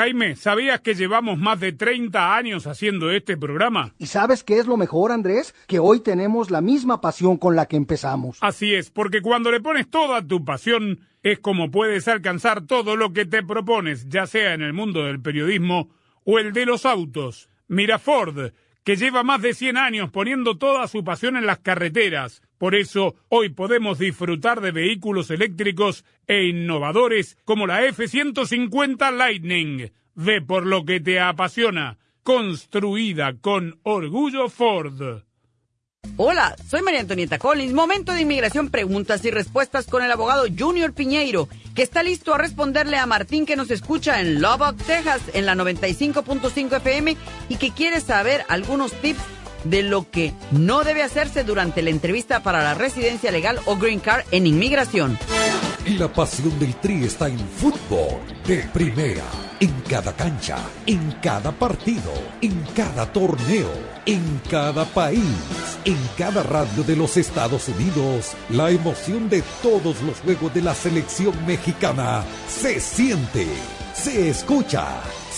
Jaime, ¿sabías que llevamos más de 30 años haciendo este programa? ¿Y sabes qué es lo mejor, Andrés? Que hoy tenemos la misma pasión con la que empezamos. Así es, porque cuando le pones toda tu pasión, es como puedes alcanzar todo lo que te propones, ya sea en el mundo del periodismo o el de los autos. Mira Ford, que lleva más de 100 años poniendo toda su pasión en las carreteras. Por eso, hoy podemos disfrutar de vehículos eléctricos e innovadores como la F-150 Lightning. Ve por lo que te apasiona. Construida con orgullo Ford. Hola, soy María Antonieta Collins. Momento de inmigración, preguntas y respuestas con el abogado Junior Piñeiro, que está listo a responderle a Martín que nos escucha en Lubbock, Texas, en la 95.5 FM y que quiere saber algunos tips de lo que no debe hacerse durante la entrevista para la residencia legal o green card en inmigración. La pasión del Tri está en fútbol de primera, en cada cancha, en cada partido, en cada torneo, en cada país, en cada radio de los Estados Unidos. La emoción de todos los juegos de la selección mexicana se siente, se escucha,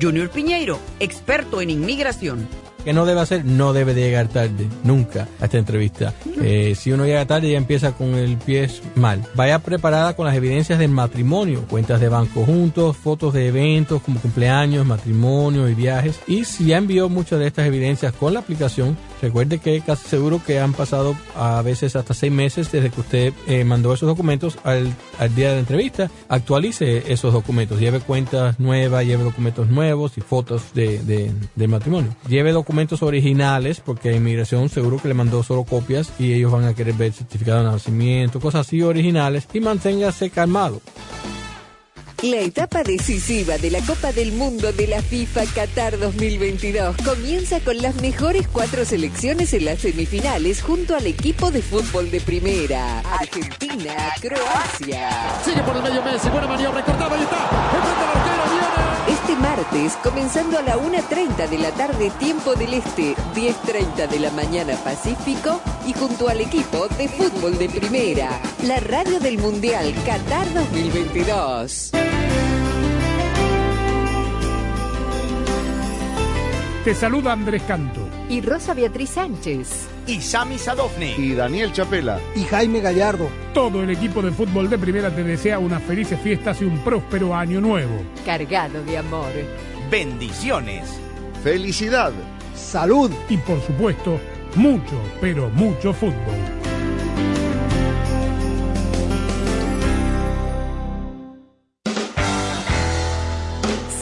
Junior Piñeiro, experto en inmigración. ¿Qué no debe hacer? No debe de llegar tarde, nunca, a esta entrevista. Eh, si uno llega tarde, ya empieza con el pie mal. Vaya preparada con las evidencias del matrimonio, cuentas de banco juntos, fotos de eventos como cumpleaños, matrimonio y viajes. Y si ya envió muchas de estas evidencias con la aplicación, recuerde que casi seguro que han pasado a veces hasta seis meses desde que usted eh, mandó esos documentos al, día de la entrevista. Actualice esos documentos, lleve cuentas nuevas, lleve documentos nuevos y fotos de, matrimonio. Lleve documentos originales porque inmigración seguro que le mandó solo copias y ellos van a querer ver certificado de nacimiento, cosas así originales y manténgase calmado. La etapa decisiva de la Copa del Mundo de la FIFA Qatar 2022 comienza con las mejores cuatro selecciones en las semifinales junto al equipo de fútbol de primera. Argentina, Croacia. Sigue por el medio Messi, buena maniobra, cortaba y está. Este martes, comenzando a la 1.30 de la tarde, tiempo del Este, 10.30 de la mañana Pacífico, y junto al equipo de fútbol de primera, la radio del Mundial Qatar 2022. Te saluda Andrés Canto. Y Rosa Beatriz Sánchez. Y Sami Sadovni. Y Daniel Chapela. Y Jaime Gallardo. Todo el equipo de fútbol de primera te desea unas felices fiestas y un próspero año nuevo. Cargado de amor. Bendiciones. Felicidad. Salud. Y por supuesto, mucho, pero mucho fútbol.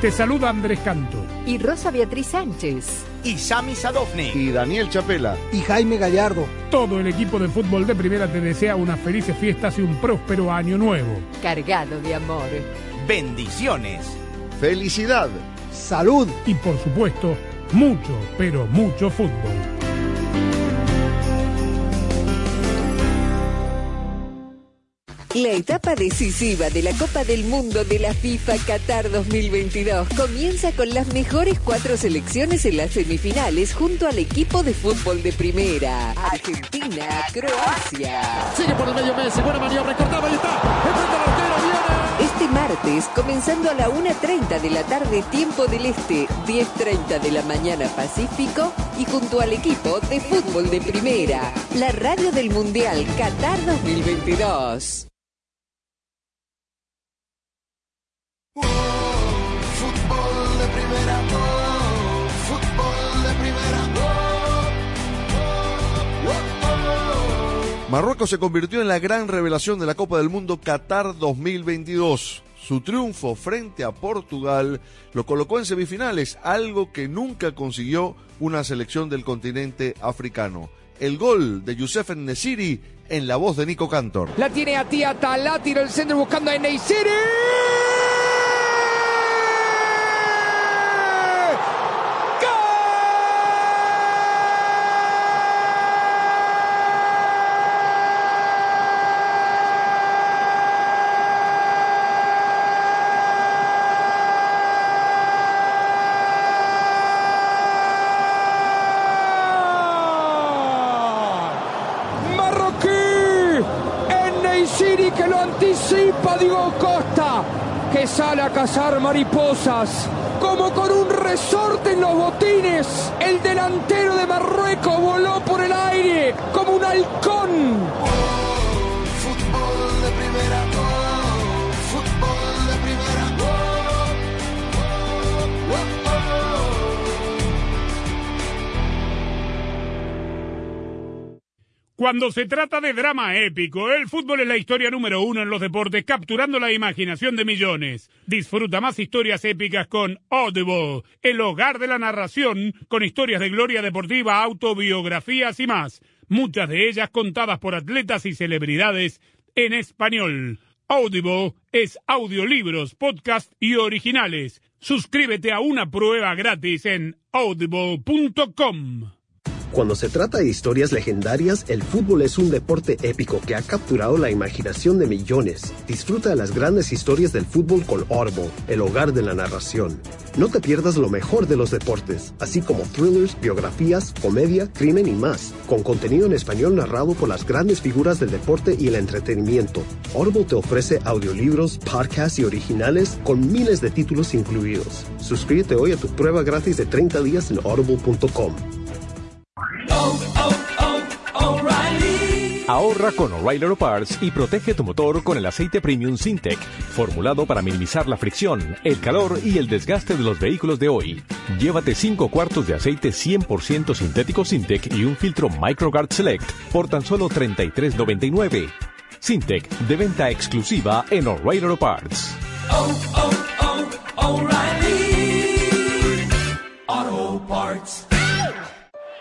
Te saluda Andrés Canto. Y Rosa Beatriz Sánchez. Y Sami Sadovni. Y Daniel Chapela. Y Jaime Gallardo. Todo el equipo de fútbol de primera te desea unas felices fiestas y un próspero año nuevo. Cargado de amor. Bendiciones. Felicidad. Salud. Y por supuesto, mucho, pero mucho fútbol. La etapa decisiva de la Copa del Mundo de la FIFA Qatar 2022 comienza con las mejores cuatro selecciones en las semifinales junto al equipo de fútbol de primera. Argentina, Croacia. Sigue por el medio Messi, buena maniobra, cortaba y está. Enfrente al arquero, viene. Este martes, comenzando a la 1.30 de la tarde, tiempo del Este, 10.30 de la mañana Pacífico, y junto al equipo de fútbol de primera, la radio del Mundial Qatar 2022. Marruecos se convirtió en la gran revelación de la Copa del Mundo Qatar 2022. Su triunfo frente a Portugal lo colocó en semifinales, algo que nunca consiguió una selección del continente africano. El gol de Youssef Nesiri en la voz de Nico Cantor. La tiene a Tía Talá, tira el centro buscando a Neisiri. que lo anticipa Diego Costa, que sale a cazar mariposas. Como con un resorte en los botines, el delantero de Marruecos voló por el aire como un halcón. Cuando se trata de drama épico, el fútbol es la historia número uno en los deportes, capturando la imaginación de millones. Disfruta más historias épicas con Audible, el hogar de la narración, con historias de gloria deportiva, autobiografías y más. Muchas de ellas contadas por atletas y celebridades en español. Audible es audiolibros, podcast y originales. Suscríbete a una prueba gratis en audible.com. Cuando se trata de historias legendarias, el fútbol es un deporte épico que ha capturado la imaginación de millones. Disfruta de las grandes historias del fútbol con Audible, el hogar de la narración. No te pierdas lo mejor de los deportes, así como thrillers, biografías, comedia, crimen y más, con contenido en español narrado por las grandes figuras del deporte y el entretenimiento. Audible te ofrece audiolibros, podcasts y originales con miles de títulos incluidos. Suscríbete hoy a tu prueba gratis de 30 días en audible.com. Ahorra con O'Reilly Auto Parts y protege tu motor con el aceite Premium Sintec, formulado para minimizar la fricción, el calor y el desgaste de los vehículos de hoy. Llévate 5 cuartos de aceite 100% sintético Sintec y un filtro MicroGuard Select por tan solo $33.99. Sintec, de venta exclusiva en O'Reilly Auto Parts.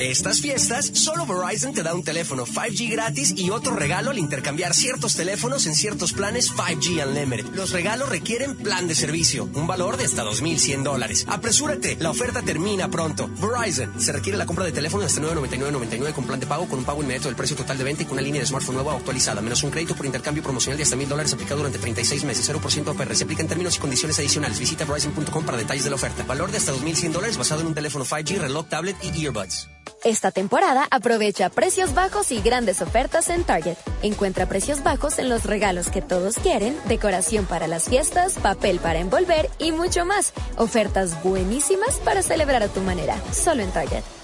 Estas fiestas, solo Verizon te da un teléfono 5G gratis y otro regalo al intercambiar ciertos teléfonos en ciertos planes 5G Unlimited. Los regalos requieren plan de servicio, un valor de hasta 2.100 dólares. Apresúrate, la oferta termina pronto. Verizon, se requiere la compra de teléfono hasta 999.99 con plan de pago con un pago inmediato del precio total de venta y con una línea de smartphone nueva o actualizada, menos un crédito por intercambio promocional de hasta 1.000 dólares aplicado durante 36 meses, 0% APR. Se aplica en términos y condiciones adicionales. Visita Verizon.com para detalles de la oferta. Valor de hasta 2.100 dólares basado en un teléfono 5G, reloj, tablet y earbuds. Esta temporada aprovecha precios bajos y grandes ofertas en Target. Encuentra precios bajos en los regalos que todos quieren, decoración para las fiestas, papel para envolver y mucho más. Ofertas buenísimas para celebrar a tu manera, solo en Target.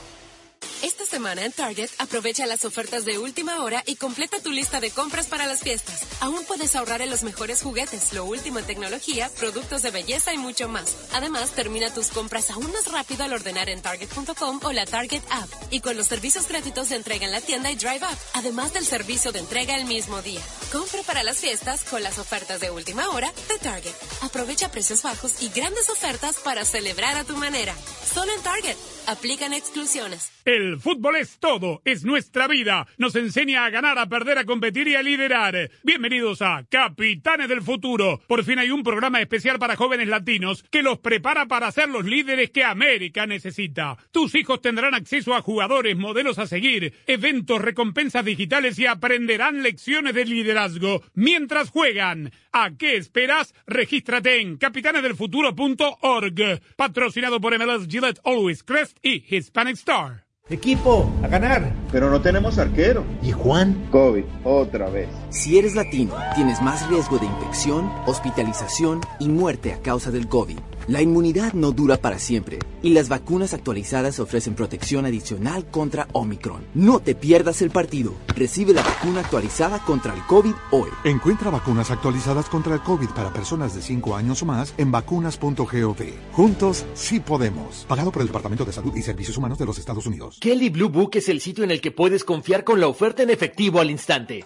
Esta semana en Target aprovecha las ofertas de última hora y completa tu lista de compras para las fiestas. Aún puedes ahorrar en los mejores juguetes, lo último en tecnología, productos de belleza y mucho más. Además, termina tus compras aún más rápido al ordenar en Target.com o la Target App y con los servicios gratuitos de entrega en la tienda y Drive Up, además del servicio de entrega el mismo día. Compra para las fiestas con las ofertas de última hora de Target. Aprovecha precios bajos y grandes ofertas para celebrar a tu manera. Solo en Target. Aplican exclusiones. El fútbol es todo, es nuestra vida. Nos enseña a ganar, a perder, a competir y a liderar. Bienvenidos a Capitanes del Futuro. Por fin hay un programa especial para jóvenes latinos que los prepara para ser los líderes que América necesita. Tus hijos tendrán acceso a jugadores, modelos a seguir, eventos, recompensas digitales y aprenderán lecciones de liderazgo mientras juegan. ¿A qué esperas? Regístrate en capitanesdelfuturo.org. Patrocinado por MLS Gillette Always Crest y Hispanic Star. Equipo, a ganar. Pero no tenemos arquero. ¿Y Juan? COVID, otra vez. Si eres latino, tienes más riesgo de infección, hospitalización y muerte a causa del COVID. La inmunidad no dura para siempre y las vacunas actualizadas ofrecen protección adicional contra Omicron. No te pierdas el partido. Recibe la vacuna actualizada contra el COVID hoy. Encuentra vacunas actualizadas contra el COVID para personas de 5 años o más en vacunas.gov. Juntos sí podemos. Pagado por el Departamento de Salud y Servicios Humanos de los Estados Unidos. Kelly Blue Book es el sitio en el que puedes confiar con la oferta en efectivo al instante.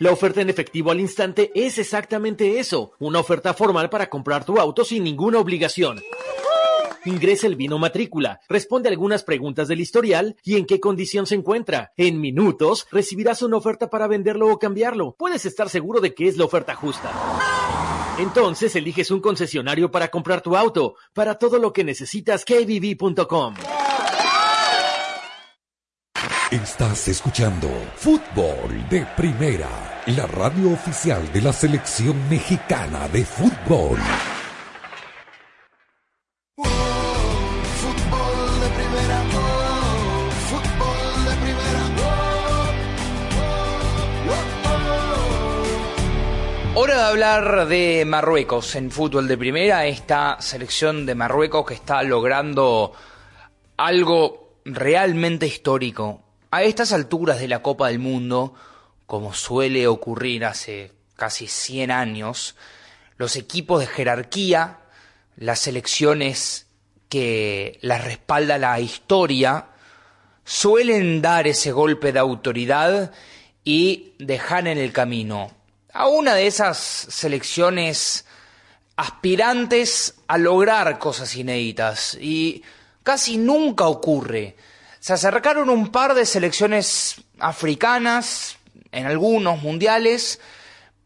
La oferta en efectivo al instante es exactamente eso, una oferta formal para comprar tu auto sin ninguna obligación. Ingresa el vino matrícula, responde algunas preguntas del historial y en qué condición se encuentra. En minutos recibirás una oferta para venderlo o cambiarlo. Puedes estar seguro de que es la oferta justa. Entonces eliges un concesionario para comprar tu auto. Para todo lo que necesitas, kbb.com. Estás escuchando Fútbol de Primera, la radio oficial de la selección mexicana de fútbol. Fútbol de primera, fútbol de primera, Hora de hablar de Marruecos en fútbol de primera, esta selección de Marruecos que está logrando algo realmente histórico. A estas alturas de la Copa del Mundo, como suele ocurrir hace casi 100 años, los equipos de jerarquía, las selecciones que las respalda la historia, suelen dar ese golpe de autoridad y dejar en el camino a una de esas selecciones aspirantes a lograr cosas inéditas y casi nunca ocurre. Se acercaron un par de selecciones africanas en algunos mundiales,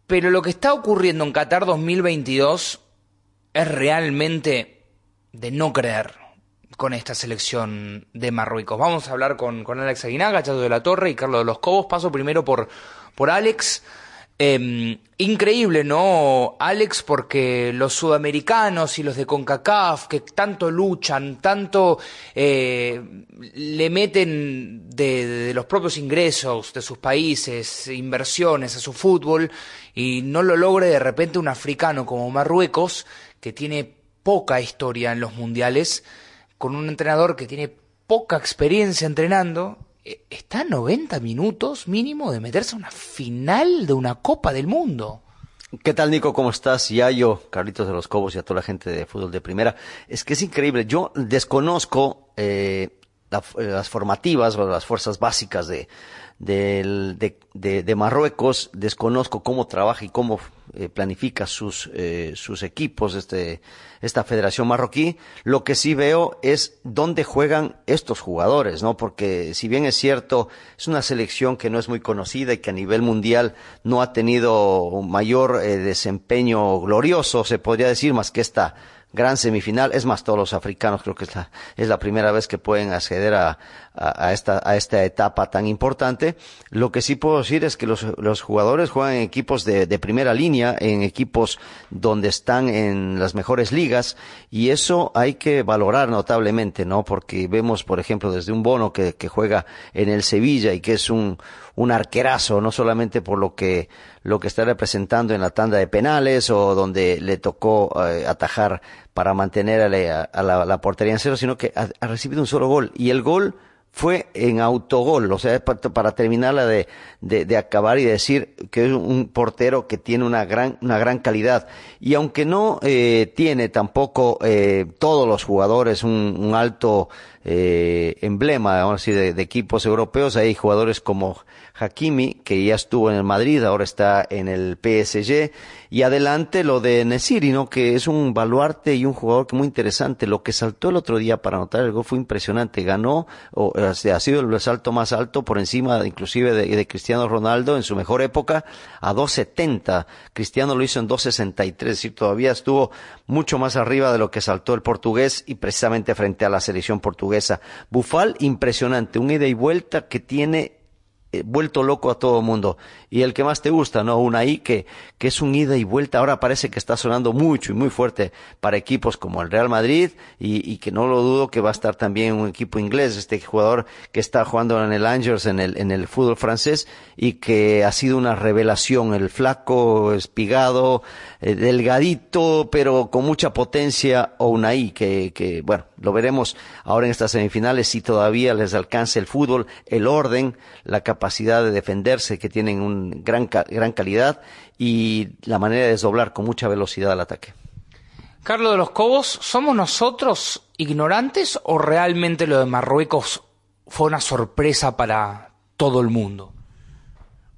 pero lo que está ocurriendo en Qatar 2022 es realmente de no creer con esta selección de Marruecos. Vamos a hablar con, Alex Aguinaga, Chato de la Torre y Carlos de los Cobos. Paso primero por, por Alex. Eh, increíble, ¿no, Alex? Porque los sudamericanos y los de CONCACAF, que tanto luchan, tanto eh, le meten de, de, los propios ingresos de sus países, inversiones a su fútbol, y no lo logre de repente un africano como Marruecos, que tiene poca historia en los mundiales, con un entrenador que tiene poca experiencia entrenando, está a 90 minutos mínimo de meterse a una final de una Copa del Mundo. ¿Qué tal, Nico? ¿Cómo estás? Yayo, Carlitos de los Cobos y a toda la gente de fútbol de primera. Es que es increíble. Yo desconozco eh, la, las formativas o las fuerzas básicas de, de, de Marruecos. Desconozco cómo trabaja y cómo eh, planifica sus, eh, sus equipos, este, esta federación marroquí. Lo que sí veo es dónde juegan estos jugadores, ¿no? Porque si bien es cierto, es una selección que no es muy conocida y que a nivel mundial no ha tenido mayor eh, desempeño glorioso, se podría decir, más que esta gran semifinal. Es más, todos los africanos creo que es la, es la primera vez que pueden acceder a, a, esta, a esta etapa tan importante. Lo que sí puedo decir es que los, los jugadores juegan en equipos de, de primera línea, en equipos donde están en las mejores ligas, y eso hay que valorar notablemente, ¿no? Porque vemos, por ejemplo, desde un bono que, que juega en el Sevilla y que es un, un arquerazo, no solamente por lo que, lo que está representando en la tanda de penales o donde le tocó eh, atajar para mantener a la, a, la, a la, portería en cero, sino que ha, ha, recibido un solo gol. Y el gol fue en autogol, o sea, para, para terminarla de, de, de, acabar y decir que es un portero que tiene una gran, una gran calidad. Y aunque no eh, tiene tampoco eh, todos los jugadores un, un alto eh, emblema, vamos a decir, de, de, equipos europeos, hay jugadores como Hakimi, que ya estuvo en el Madrid, ahora está en el PSG, y adelante lo de Nesiri, ¿no? Que es un baluarte y un jugador que muy interesante. Lo que saltó el otro día para anotar el gol fue impresionante. Ganó, o, ha sido el salto más alto por encima inclusive de, de Cristiano Ronaldo en su mejor época a 2.70. Cristiano lo hizo en 2.63, es decir, todavía estuvo mucho más arriba de lo que saltó el portugués y precisamente frente a la selección portuguesa. Bufal, impresionante, un ida y vuelta que tiene eh, vuelto loco a todo el mundo. Y el que más te gusta, ¿no? Unai, que, que es un ida y vuelta. Ahora parece que está sonando mucho y muy fuerte para equipos como el Real Madrid y, y que no lo dudo que va a estar también un equipo inglés, este jugador que está jugando en el Angers, en el, en el fútbol francés y que ha sido una revelación. El flaco, espigado, eh, delgadito, pero con mucha potencia, Unai, que, que, bueno, lo veremos ahora en estas semifinales si todavía les alcanza el fútbol, el orden, la capacidad de defenderse que tienen un gran, gran calidad y la manera de desdoblar con mucha velocidad al ataque. Carlos de los Cobos, ¿somos nosotros ignorantes o realmente lo de Marruecos fue una sorpresa para todo el mundo?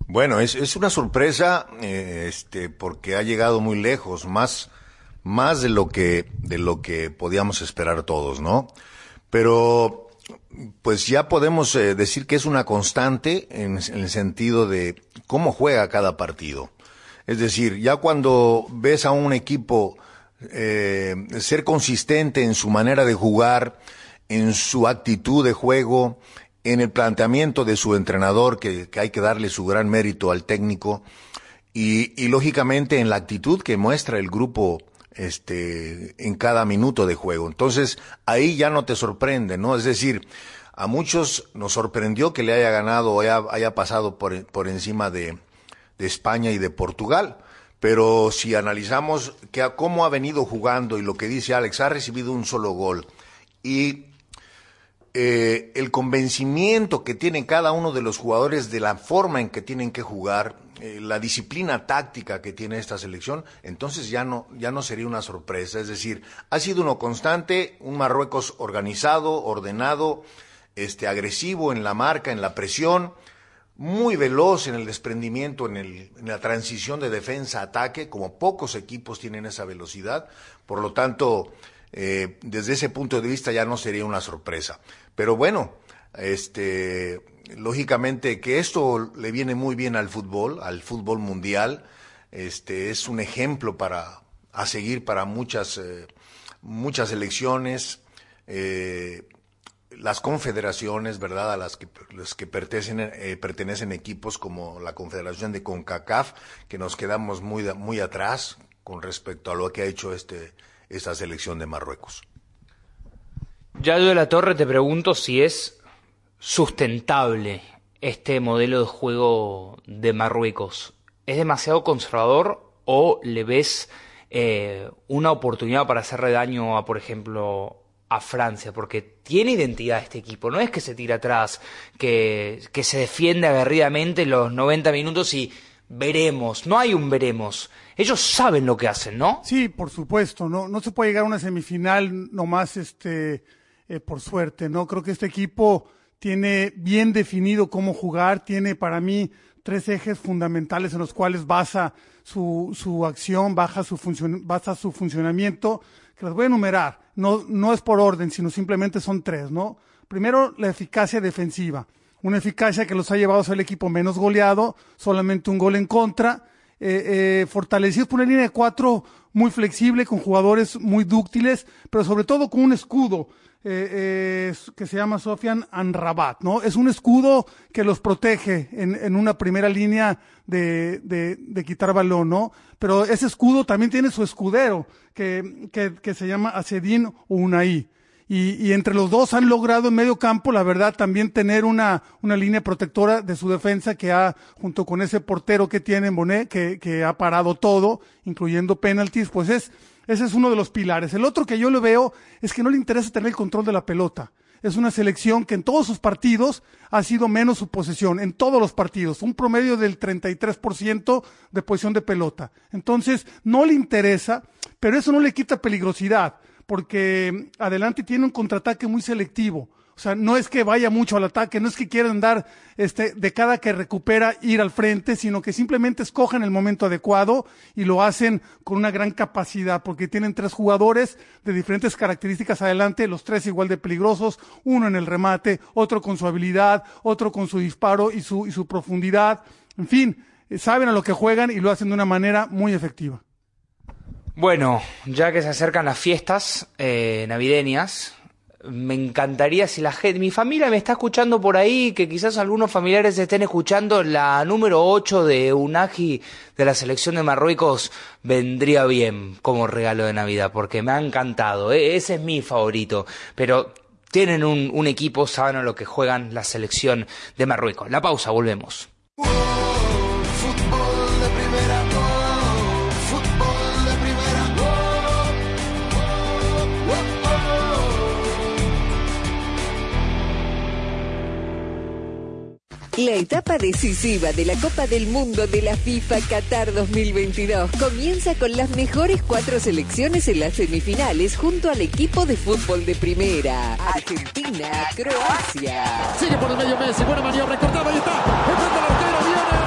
Bueno, es, es una sorpresa eh, este, porque ha llegado muy lejos, más, más de lo que de lo que podíamos esperar todos, ¿no? Pero pues ya podemos eh, decir que es una constante en, el sentido de cómo juega cada partido. Es decir, ya cuando ves a un equipo eh, ser consistente en su manera de jugar, en su actitud de juego, en el planteamiento de su entrenador, que, hay que darle su gran mérito al técnico, y, lógicamente en la actitud que muestra el grupo este, en cada minuto de juego. Entonces, ahí ya no te sorprende, ¿no? Es decir, a muchos nos sorprendió que le haya ganado o haya, pasado por, por encima de, de, España y de Portugal. Pero si analizamos que a cómo ha venido jugando y lo que dice Alex, ha recibido un solo gol y eh, el convencimiento que tienen cada uno de los jugadores de la forma en que tienen que jugar, eh, la disciplina táctica que tiene esta selección, entonces ya no, ya no sería una sorpresa. Es decir, ha sido uno constante, un Marruecos organizado, ordenado, este, agresivo en la marca, en la presión, muy veloz en el desprendimiento, en, el, en la transición de defensa-ataque, como pocos equipos tienen esa velocidad. Por lo tanto, eh, desde ese punto de vista ya no sería una sorpresa. Pero bueno, este, lógicamente que esto le viene muy bien al fútbol, al fútbol mundial. Este, es un ejemplo para, a seguir para muchas, eh, muchas elecciones. Eh, las confederaciones, ¿verdad? A las que, pertenecen, pertenecen equipos como la Confederación de CONCACAF, que nos quedamos muy, muy atrás con respecto a lo que ha hecho este, esta selección de Marruecos. Yayo de la Torre, te pregunto si es sustentable este modelo de juego de Marruecos. ¿Es demasiado conservador o le ves eh, una oportunidad para hacerle daño a, por ejemplo, a Francia, porque tiene identidad este equipo, no es que se tira atrás, que, que se defiende aguerridamente los 90 minutos y veremos, no hay un veremos. Ellos saben lo que hacen, ¿no? Sí, por supuesto, no, no se puede llegar a una semifinal nomás este, eh, por suerte, ¿no? Creo que este equipo tiene bien definido cómo jugar, tiene para mí tres ejes fundamentales en los cuales basa su, su acción, baja su, funcion, basa su funcionamiento, que los voy a enumerar. No, no es por orden, sino simplemente son tres, ¿no? Primero, la eficacia defensiva. Una eficacia que los ha llevado a ser el equipo menos goleado, solamente un gol en contra, eh, eh, fortalecidos por una línea de cuatro muy flexible, con jugadores muy dúctiles, pero sobre todo con un escudo eh, eh, que se llama Sofian Anrabat, ¿no? Es un escudo que los protege en, en una primera línea de, de, de, quitar balón, ¿no? Pero ese escudo también tiene su escudero, que, que, que se llama Acedín Unai. Y, y, entre los dos han logrado en medio campo, la verdad, también tener una, una línea protectora de su defensa que ha, junto con ese portero que tiene Bonet, que, que ha parado todo, incluyendo penaltis, pues es, ese es uno de los pilares. El otro que yo le veo es que no le interesa tener el control de la pelota. Es una selección que en todos sus partidos ha sido menos su posesión, en todos los partidos, un promedio del 33% de posición de pelota. Entonces, no le interesa, pero eso no le quita peligrosidad porque adelante tiene un contraataque muy selectivo. O sea, no es que vaya mucho al ataque, no es que quieran dar este, de cada que recupera ir al frente, sino que simplemente escogen el momento adecuado y lo hacen con una gran capacidad, porque tienen tres jugadores de diferentes características adelante, los tres igual de peligrosos, uno en el remate, otro con su habilidad, otro con su disparo y su, y su profundidad. En fin, saben a lo que juegan y lo hacen de una manera muy efectiva. Bueno, ya que se acercan las fiestas eh, navideñas, me encantaría si la gente, mi familia me está escuchando por ahí, que quizás algunos familiares estén escuchando la número 8 de Unagi de la selección de Marruecos, vendría bien como regalo de Navidad, porque me ha encantado, e- ese es mi favorito, pero tienen un, un equipo, saben a lo que juegan la selección de Marruecos. La pausa, volvemos. La etapa decisiva de la Copa del Mundo de la FIFA Qatar 2022 comienza con las mejores cuatro selecciones en las semifinales junto al equipo de fútbol de primera. Argentina, Croacia. Sigue por el medio Messi, buena maniobra, y está. Viene.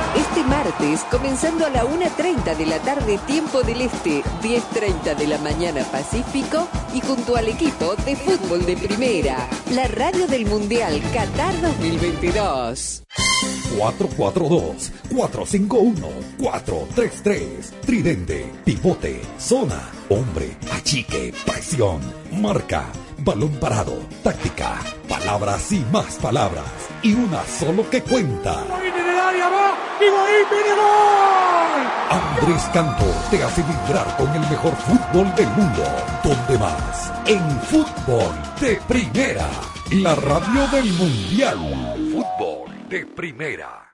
Martes, comenzando a la 1.30 de la tarde, tiempo del Este, 10.30 de la mañana Pacífico, y junto al equipo de fútbol de primera, la radio del Mundial Qatar 2022. 442-451-433. Tridente, pivote, zona, hombre, achique, presión, marca, balón parado, táctica, palabras y más palabras. Y una solo que cuenta. Andrés Cantor te hace vibrar con el mejor fútbol del mundo. ¿Dónde más? En Fútbol de Primera. La radio del Mundial. Fútbol de Primera.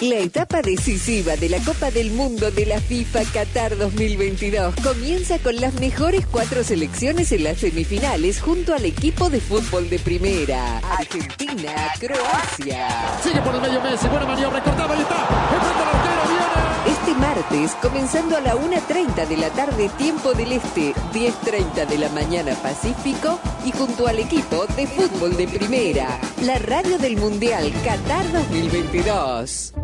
La etapa decisiva de la Copa del Mundo de la FIFA Qatar 2022 comienza con las mejores cuatro selecciones en las semifinales junto al equipo de fútbol de primera. Argentina, Croacia. Sigue por el medio Messi, buena maniobra, cortaba y está. Viene. Este martes, comenzando a la 1.30 de la tarde, tiempo del Este, 10.30 de la mañana Pacífico, y junto al equipo de fútbol de primera, la radio del Mundial Qatar 2022.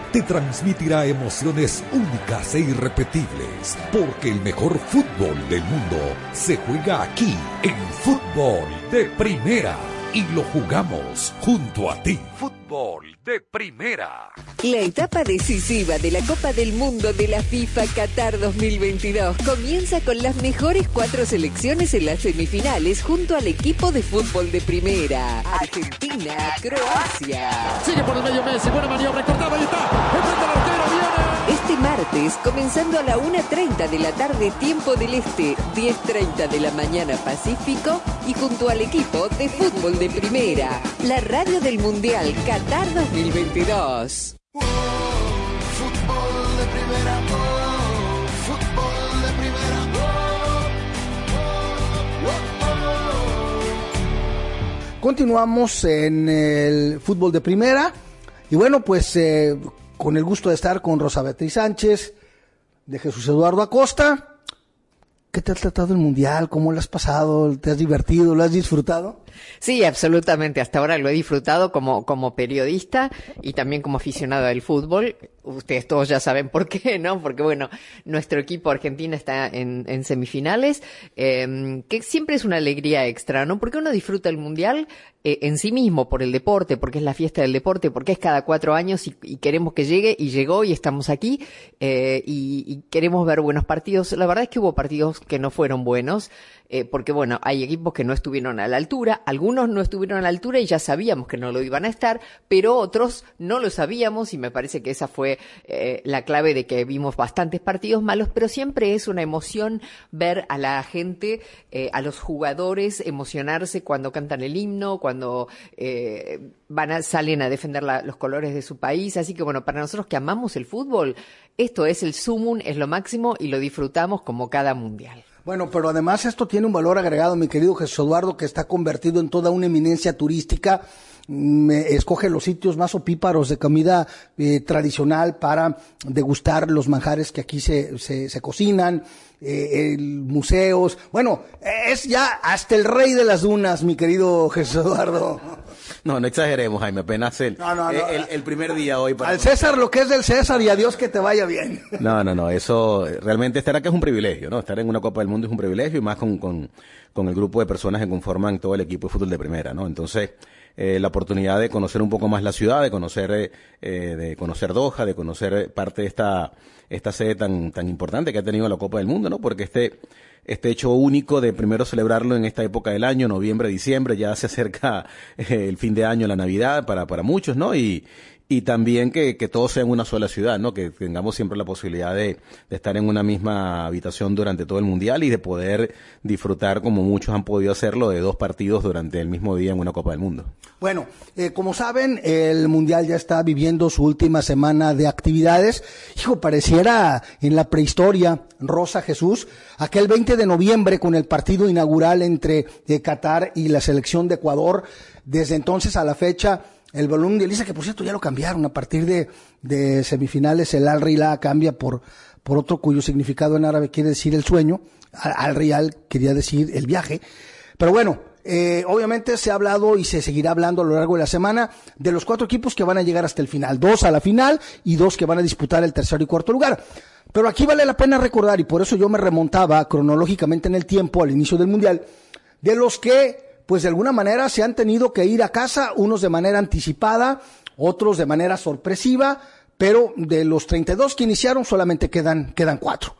te transmitirá emociones únicas e irrepetibles, porque el mejor fútbol del mundo se juega aquí, en fútbol de primera, y lo jugamos junto a ti. Fútbol de primera. La etapa decisiva de la Copa del Mundo de la FIFA Qatar 2022 comienza con las mejores cuatro selecciones en las semifinales junto al equipo de fútbol de primera. Argentina, Croacia. Sigue por el medio Messi, buena maniobra, cortaba y está. Enfrenta al arquero, viene. Martes, comenzando a la 1.30 de la tarde, tiempo del este, 10.30 de la mañana Pacífico, y junto al equipo de fútbol de primera, la radio del Mundial Qatar 2022. Fútbol de primera, oh, fútbol de primera, Continuamos en el fútbol de primera. Y bueno, pues eh, con el gusto de estar con Rosa Beatriz Sánchez, de Jesús Eduardo Acosta. ¿Qué te ha tratado el mundial? ¿Cómo lo has pasado? ¿Te has divertido? ¿Lo has disfrutado? Sí, absolutamente. Hasta ahora lo he disfrutado como, como periodista y también como aficionado del fútbol. Ustedes todos ya saben por qué, ¿no? Porque bueno, nuestro equipo Argentina está en, semifinales, eh, que siempre es una alegría extra, ¿no? Porque uno disfruta el mundial eh, en sí mismo por el deporte, porque es la fiesta del deporte, porque es cada cuatro años y, y queremos que llegue y llegó y estamos aquí eh, y, y queremos ver buenos partidos. La verdad es que hubo partidos que no fueron buenos eh, porque bueno, hay equipos que no estuvieron a la altura, algunos no estuvieron a la altura y ya sabíamos que no lo iban a estar, pero otros no lo sabíamos y me parece que esa fue eh, la clave de que vimos bastantes partidos malos, pero siempre es una emoción ver a la gente, eh, a los jugadores emocionarse cuando cantan el himno, cuando eh, van a, salen a defender la, los colores de su país, así que bueno, para nosotros que amamos el fútbol, esto es el sumum, es lo máximo y lo disfrutamos como cada mundial. Bueno, pero además esto tiene un valor agregado, mi querido Jesús Eduardo, que está convertido en toda una eminencia turística. Me escoge los sitios más opíparos de comida eh, tradicional para degustar los manjares que aquí se, se, se cocinan, eh, el, museos. Bueno, es ya hasta el rey de las dunas, mi querido Jesús Eduardo. No, no exageremos, Jaime, apenas el, No, no, no. el, el primer día hoy. Para Al César lo que es del César y a Dios que te vaya bien. No, no, no, eso realmente estar acá es un privilegio, ¿no? Estar en una Copa del Mundo es un privilegio y más con, con, con el grupo de personas que conforman todo el equipo de fútbol de primera, ¿no? Entonces, eh, la oportunidad de conocer un poco más la ciudad, de conocer, eh, eh, de conocer Doha, de conocer parte de esta, esta sede tan, tan importante que ha tenido la Copa del Mundo, ¿no? Porque este, este hecho único de primero celebrarlo en esta época del año, noviembre, diciembre, ya se acerca eh, el fin de año, la Navidad para, para muchos, ¿no? Y, y también que, que todo sea en una sola ciudad, ¿no? Que tengamos siempre la posibilidad de, de estar en una misma habitación durante todo el mundial y de poder disfrutar, como muchos han podido hacerlo, de dos partidos durante el mismo día en una Copa del Mundo. Bueno, eh, como saben, el Mundial ya está viviendo su última semana de actividades. Hijo, pareciera en la prehistoria, Rosa Jesús, aquel 20 de noviembre con el partido inaugural entre eh, Qatar y la selección de Ecuador. Desde entonces a la fecha, el balón de Elisa, que por cierto ya lo cambiaron, a partir de, de semifinales el Al Rila cambia por, por otro cuyo significado en árabe quiere decir el sueño, Al Al Real quería decir el viaje. Pero bueno, eh, obviamente se ha hablado y se seguirá hablando a lo largo de la semana de los cuatro equipos que van a llegar hasta el final, dos a la final y dos que van a disputar el tercer y cuarto lugar. Pero aquí vale la pena recordar, y por eso yo me remontaba cronológicamente en el tiempo al inicio del Mundial, de los que pues de alguna manera se han tenido que ir a casa, unos de manera anticipada, otros de manera sorpresiva, pero de los 32 que iniciaron solamente quedan, quedan cuatro.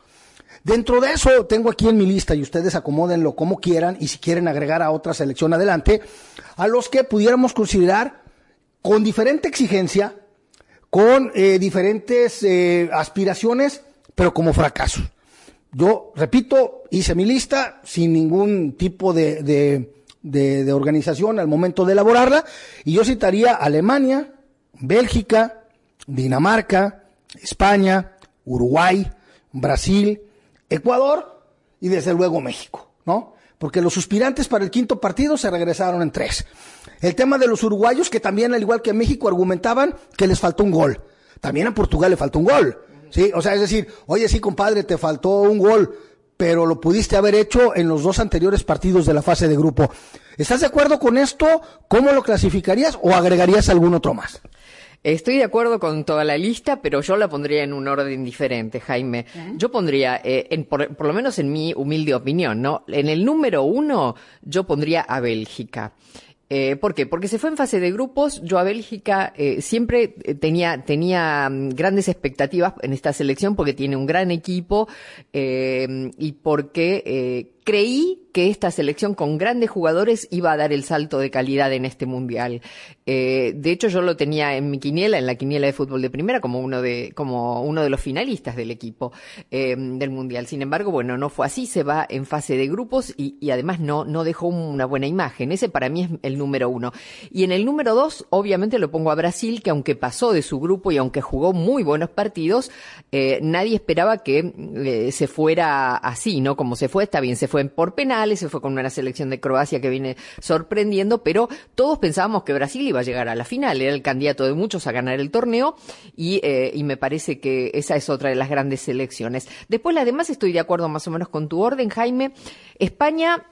Dentro de eso tengo aquí en mi lista y ustedes acomódenlo como quieran y si quieren agregar a otra selección adelante, a los que pudiéramos considerar con diferente exigencia, con eh, diferentes eh, aspiraciones, pero como fracasos. Yo, repito, hice mi lista sin ningún tipo de, de, de, organización al momento de elaborarla y yo citaría Alemania, Bélgica, Dinamarca, España, Uruguay, Brasil, Ecuador y desde luego México, ¿no? Porque los suspirantes para el quinto partido se regresaron en tres. El tema de los uruguayos, que también, al igual que México, argumentaban que les faltó un gol. También a Portugal le faltó un gol. ¿sí? O sea, es decir, oye, sí, compadre, te faltó un gol, pero lo pudiste haber hecho en los dos anteriores partidos de la fase de grupo. ¿Estás de acuerdo con esto? ¿Cómo lo clasificarías o agregarías algún otro más? Estoy de acuerdo con toda la lista, pero yo la pondría en un orden diferente, Jaime. Yo pondría, eh, en, por, por, lo menos en mi humilde opinión, ¿no? En el número uno, yo pondría a Bélgica. Eh, ¿Por qué? Porque se fue en fase de grupos. Yo a Bélgica eh, siempre tenía, tenía um, grandes expectativas en esta selección porque tiene un gran equipo eh, y porque creí que esta selección con grandes jugadores iba a dar el salto de calidad en este mundial. Eh, de hecho, yo lo tenía en mi quiniela, en la quiniela de fútbol de primera, como uno de, como uno de los finalistas del equipo eh, del mundial. Sin embargo, bueno, no fue así, se va en fase de grupos y, además no, no dejó una buena imagen. Ese para mí es el número uno. Y en el número dos, obviamente lo pongo a Brasil, que aunque pasó de su grupo y aunque jugó muy buenos partidos, eh, nadie esperaba que eh, se fuera así, ¿no? Como se fue, está bien, se fue por penales, se fue con una selección de Croacia que viene sorprendiendo, pero todos pensábamos que Brasil iba a llegar a la final, era el candidato de muchos a ganar el torneo y, eh, me parece que esa es otra de las grandes selecciones. Después, además, estoy de acuerdo más o menos con tu orden, Jaime. España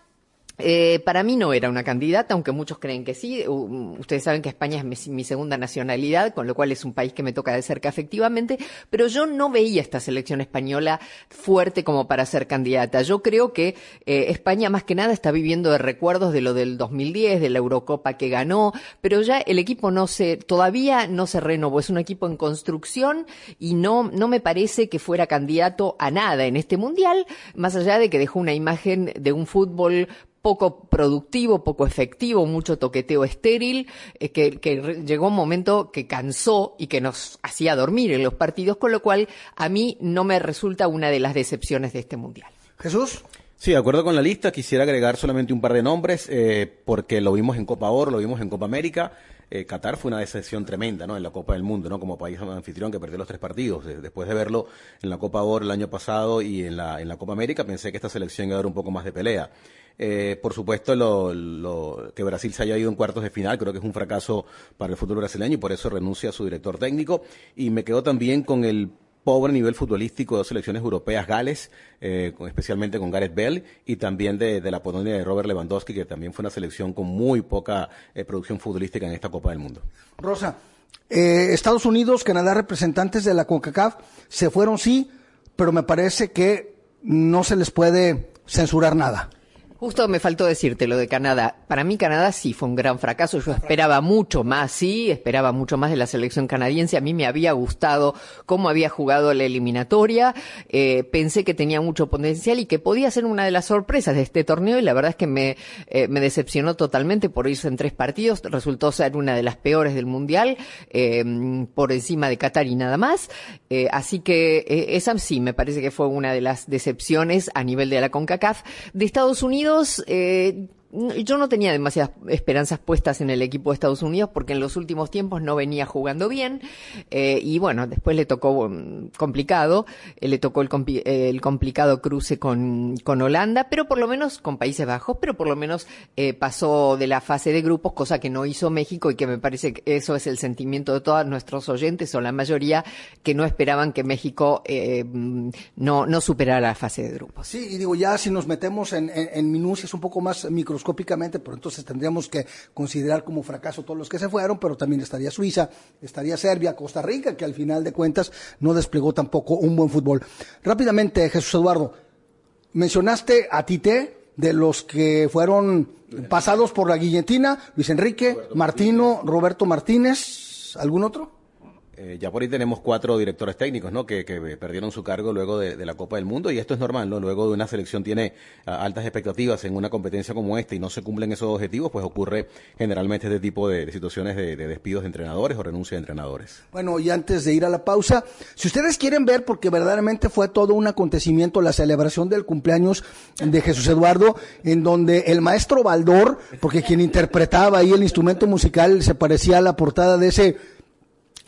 eh, para mí no era una candidata, aunque muchos creen que sí. ustedes saben que España es mi, mi, segunda nacionalidad, con lo cual es un país que me toca de cerca efectivamente, pero yo no veía esta selección española fuerte como para ser candidata. Yo creo que eh, España más que nada está viviendo de recuerdos de lo del 2010, de la Eurocopa que ganó, pero ya el equipo no se, todavía no se renovó. Es un equipo en construcción y no, no me parece que fuera candidato a nada en este mundial, más allá de que dejó una imagen de un fútbol poco productivo, poco efectivo, mucho toqueteo estéril, eh, que, que, llegó un momento que cansó y que nos hacía dormir en los partidos, con lo cual a mí no me resulta una de las decepciones de este Mundial. Jesús. Sí, de acuerdo con la lista, quisiera agregar solamente un par de nombres, eh, porque lo vimos en Copa Oro, lo vimos en Copa América. Eh, Qatar fue una decepción tremenda, ¿no? En la Copa del Mundo, ¿no? Como país anfitrión que perdió los tres partidos. Después de verlo en la Copa Oro el año pasado y en la, en la Copa América, pensé que esta selección iba a dar un poco más de pelea. Eh, por supuesto, lo, que Brasil se haya ido en cuartos de final creo que es un fracaso para el fútbol brasileño y por eso renuncia a su director técnico. Y me quedo también con el pobre nivel futbolístico de dos selecciones europeas, Gales, eh, especialmente con Gareth Bell, y también de, de, la Polonia de Robert Lewandowski, que también fue una selección con muy poca eh, producción futbolística en esta Copa del Mundo. Rosa, eh, Estados Unidos, Canadá, representantes de la CONCACAF, se fueron sí, pero me parece que no se les puede censurar nada. Justo me faltó decirte lo de Canadá. Para mí Canadá sí fue un gran fracaso. Yo esperaba mucho más, sí, esperaba mucho más de la selección canadiense. A mí me había gustado cómo había jugado la eliminatoria. Eh, pensé que tenía mucho potencial y que podía ser una de las sorpresas de este torneo y la verdad es que me, eh, me decepcionó totalmente por irse en tres partidos. Resultó ser una de las peores del Mundial, eh, por encima de Qatar y nada más. Eh, así que esa sí me parece que fue una de las decepciones a nivel de la CONCACAF. De Estados Unidos eh, yo no tenía demasiadas esperanzas puestas en el equipo de Estados Unidos porque en los últimos tiempos no venía jugando bien eh, y bueno, después le tocó um, complicado, eh, le tocó el, el, complicado cruce con, con Holanda, pero por lo menos con Países Bajos, pero por lo menos eh, pasó de la fase de grupos, cosa que no hizo México y que me parece que eso es el sentimiento de todos nuestros oyentes o la mayoría que no esperaban que México no, no superara la fase de grupos. Sí, y digo, ya si nos metemos en, en, en minucias un poco más micro microscópicamente, pero entonces tendríamos que considerar como fracaso todos los que se fueron, pero también estaría Suiza, estaría Serbia, Costa Rica, que al final de cuentas no desplegó tampoco un buen fútbol. Rápidamente, Jesús Eduardo, mencionaste a Tite, de los que fueron pasados por la guillotina, Luis Enrique, Roberto Martino, Roberto Martínez, ¿algún otro? Eh, ya por ahí tenemos cuatro directores técnicos, ¿no? Que, que perdieron su cargo luego de, de, la Copa del Mundo y esto es normal, ¿no? Luego de una selección tiene uh, altas expectativas en una competencia como esta y no se cumplen esos objetivos, pues ocurre generalmente este tipo de, situaciones de, de, despidos de entrenadores o renuncia de entrenadores. Bueno, y antes de ir a la pausa, si ustedes quieren ver, porque verdaderamente fue todo un acontecimiento la celebración del cumpleaños de Jesús Eduardo, en donde el maestro Baldor, porque quien interpretaba ahí el instrumento musical se parecía a la portada de ese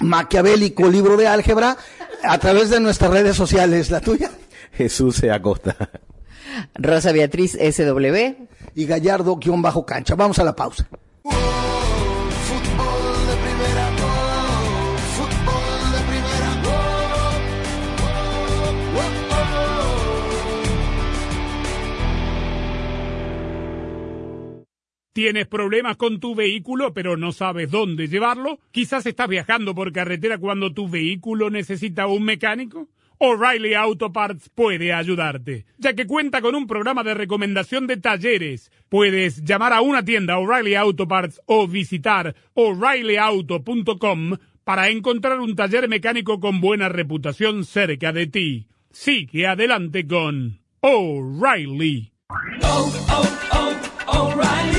maquiavélico libro de álgebra a través de nuestras redes sociales. ¿La tuya? Jesús se acosta. Rosa Beatriz SW. Y Gallardo-Bajo Cancha. Vamos a la pausa. ¿Tienes problemas con tu vehículo pero no sabes dónde llevarlo? ¿Quizás estás viajando por carretera cuando tu vehículo necesita un mecánico? O'Reilly Auto Parts puede ayudarte, ya que cuenta con un programa de recomendación de talleres. Puedes llamar a una tienda O'Reilly Auto Parts o visitar o'ReillyAuto.com para encontrar un taller mecánico con buena reputación cerca de ti. Sigue adelante con O'Reilly. Oh, oh, oh, O'Reilly.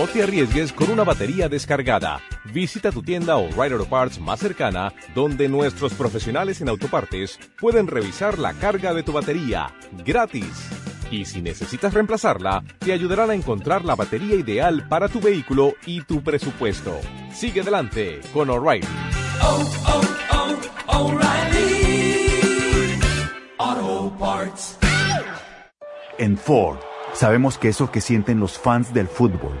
No te arriesgues con una batería descargada. Visita tu tienda O'Reilly Auto Parts más cercana, donde nuestros profesionales en autopartes pueden revisar la carga de tu batería gratis. Y si necesitas reemplazarla, te ayudarán a encontrar la batería ideal para tu vehículo y tu presupuesto. Sigue adelante con O'Reilly. Oh, oh, oh, O'Reilly. Auto Parts. En Ford, sabemos que eso que sienten los fans del fútbol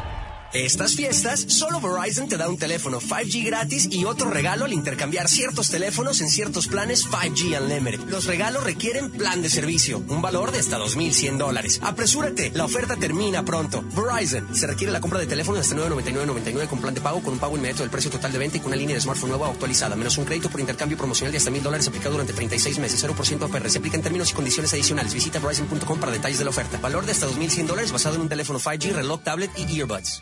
Estas fiestas, solo Verizon te da un teléfono 5G gratis y otro regalo al intercambiar ciertos teléfonos en ciertos planes 5G Unlimited. Los regalos requieren plan de servicio, un valor de hasta 2.100 dólares. Apresúrate, la oferta termina pronto. Verizon, se requiere la compra de teléfono hasta 9.99.99 con plan de pago con un pago inmediato del precio total de venta y con una línea de smartphone nueva actualizada, menos un crédito por intercambio promocional de hasta 1.000 dólares aplicado durante 36 meses, 0% APR. Se aplica en términos y condiciones adicionales. Visita verizon.com para detalles de la oferta. Valor de hasta 2.100 dólares basado en un teléfono 5G, reloj, tablet y earbuds.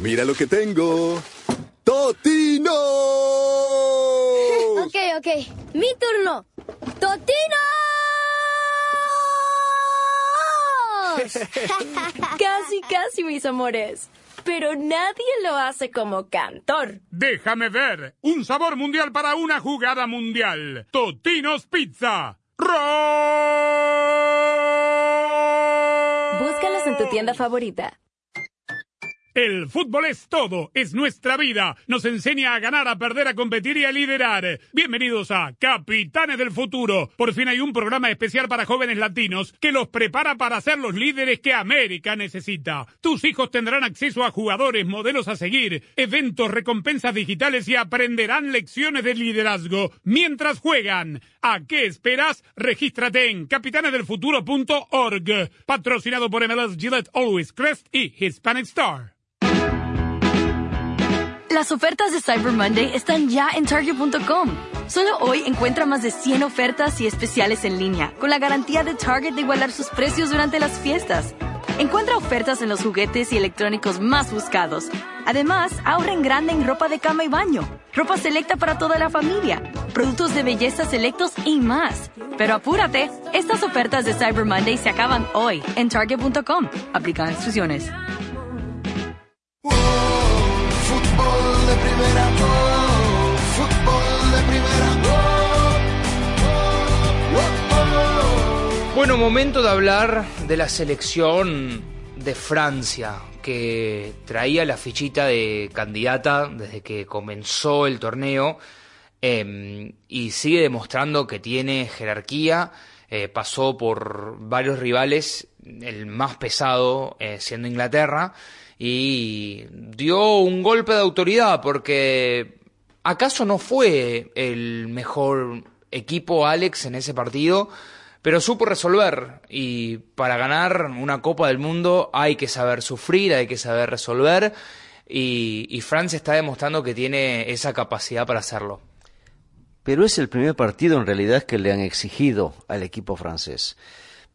Mira lo que tengo. ¡Totino! Ok, ok. Mi turno. ¡Totino! casi, casi, mis amores. Pero nadie lo hace como cantor. Déjame ver. Un sabor mundial para una jugada mundial. Totinos Pizza. Búscalos en tu tienda favorita. El fútbol es todo, es nuestra vida. Nos enseña a ganar, a perder, a competir y a liderar. Bienvenidos a Capitanes del Futuro. Por fin hay un programa especial para jóvenes latinos que los prepara para ser los líderes que América necesita. Tus hijos tendrán acceso a jugadores, modelos a seguir, eventos, recompensas digitales y aprenderán lecciones de liderazgo mientras juegan. ¿A qué esperas? Regístrate en capitanesdelfuturo.org. Patrocinado por MLS Gillette Always Crest y Hispanic Star. Las ofertas de Cyber Monday están ya en Target.com. Solo hoy encuentra más de 100 ofertas y especiales en línea, con la garantía de Target de igualar sus precios durante las fiestas. Encuentra ofertas en los juguetes y electrónicos más buscados. Además, ahorra en grande en ropa de cama y baño, ropa selecta para toda la familia, productos de belleza selectos y más. Pero apúrate, estas ofertas de Cyber Monday se acaban hoy en Target.com. Aplican instrucciones. Primera, oh, fútbol de primera, oh, oh, Bueno, momento de hablar de la selección de Francia, que traía la fichita de candidata desde que comenzó el torneo eh, y sigue demostrando que tiene jerarquía. Eh, pasó por varios rivales, el más pesado eh, siendo Inglaterra, y dio un golpe de autoridad porque ¿acaso no fue el mejor equipo Alex en ese partido? Pero supo resolver y para ganar una Copa del Mundo hay que saber sufrir, hay que saber resolver y, y Francia está demostrando que tiene esa capacidad para hacerlo. Pero es el primer partido en realidad que le han exigido al equipo francés.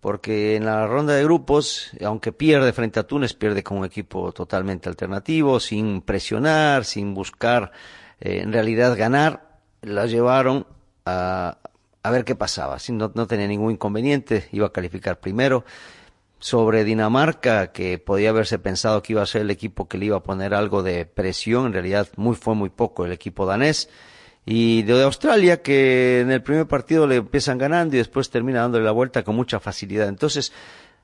Porque en la ronda de grupos, aunque pierde frente a Túnez, pierde con un equipo totalmente alternativo, sin presionar, sin buscar eh, en realidad ganar, la llevaron a, a ver qué pasaba. Si no, no tenía ningún inconveniente, iba a calificar primero. Sobre Dinamarca, que podía haberse pensado que iba a ser el equipo que le iba a poner algo de presión, en realidad muy, fue muy poco el equipo danés y de Australia que en el primer partido le empiezan ganando y después termina dándole la vuelta con mucha facilidad. Entonces,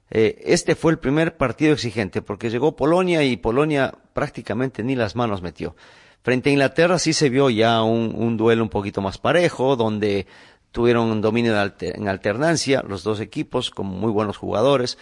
eh, este fue el primer partido exigente porque llegó Polonia y Polonia prácticamente ni las manos metió. Frente a Inglaterra sí se vio ya un, un duelo un poquito más parejo, donde tuvieron dominio en alternancia los dos equipos con muy buenos jugadores.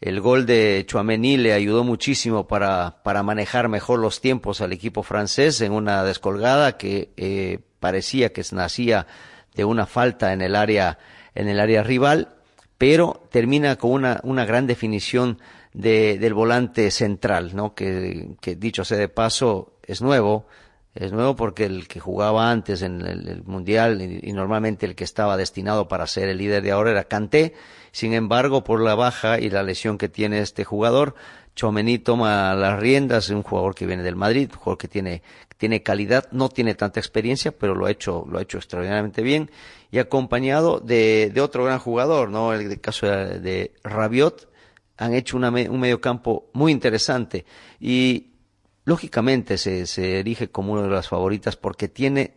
El gol de Chouameni le ayudó muchísimo para, para manejar mejor los tiempos al equipo francés en una descolgada que eh, parecía que nacía de una falta en el área, en el área rival, pero termina con una, una gran definición de, del volante central, ¿no? Que, que dicho sea de paso, es nuevo, es nuevo porque el que jugaba antes en el, Mundial y, normalmente el que estaba destinado para ser el líder de ahora era Kanté. Sin embargo, por la baja y la lesión que tiene este jugador, Chomení toma las riendas, es un jugador que viene del Madrid, un jugador que tiene, tiene calidad, no tiene tanta experiencia, pero lo ha hecho, lo ha hecho extraordinariamente bien, y acompañado de, otro gran jugador, ¿no? El, caso de, de, Rabiot, han hecho una, un mediocampo muy interesante, y lógicamente se, se erige como una de las favoritas porque tiene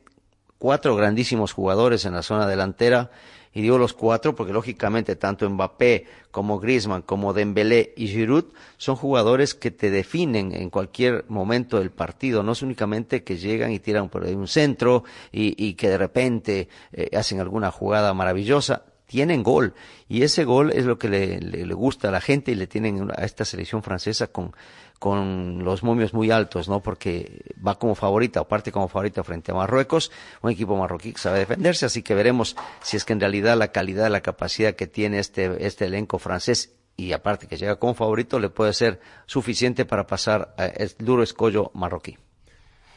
cuatro grandísimos jugadores en la zona delantera, y digo los cuatro porque lógicamente tanto Mbappé como Griezmann como Dembélé y Giroud son jugadores que te definen en cualquier momento del partido, no es únicamente que llegan y tiran por ahí un centro y, que de repente eh, hacen alguna jugada maravillosa, tienen gol y ese gol es lo que le, le, le, gusta a la gente y le tienen a esta selección francesa con con los momios muy altos, ¿no? Porque va como favorita o parte como favorita frente a Marruecos, un equipo marroquí que sabe defenderse, así que veremos si es que en realidad la calidad, la capacidad que tiene este, este elenco francés y aparte que llega como favorito le puede ser suficiente para pasar el duro escollo marroquí.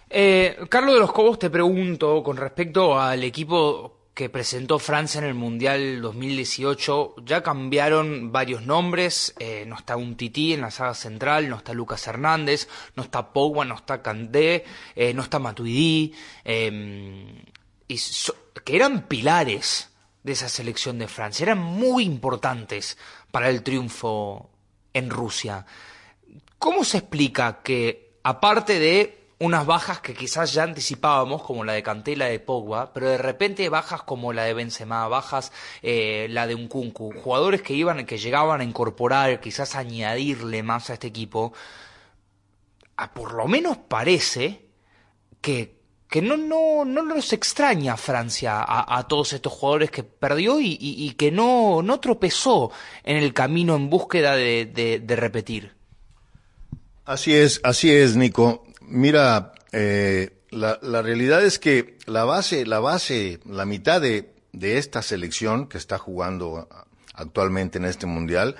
Eh, Carlos de los Cobos, te pregunto con respecto al equipo que presentó Francia en el Mundial 2018, ya cambiaron varios nombres, eh, no está un tití en la saga central, no está Lucas Hernández, no está Pogba, no está Candé, eh, no está Matuidi, eh, y que eran pilares de esa selección de Francia, eran muy importantes para el triunfo en Rusia. ¿Cómo se explica que, aparte de unas bajas que quizás ya anticipábamos, como la de Cantela de Pogba, pero de repente bajas como la de Benzema, bajas eh, la de Unkunku, jugadores que iban, que llegaban a incorporar, quizás añadirle más a este equipo, a por lo menos parece que, que no, no, no nos extraña Francia a, a todos estos jugadores que perdió y, y, y, que no, no tropezó en el camino en búsqueda de, de, de repetir. Así es, así es, Nico. Mira, eh, la, la, realidad es que la base, la base, la mitad de, de, esta selección que está jugando actualmente en este mundial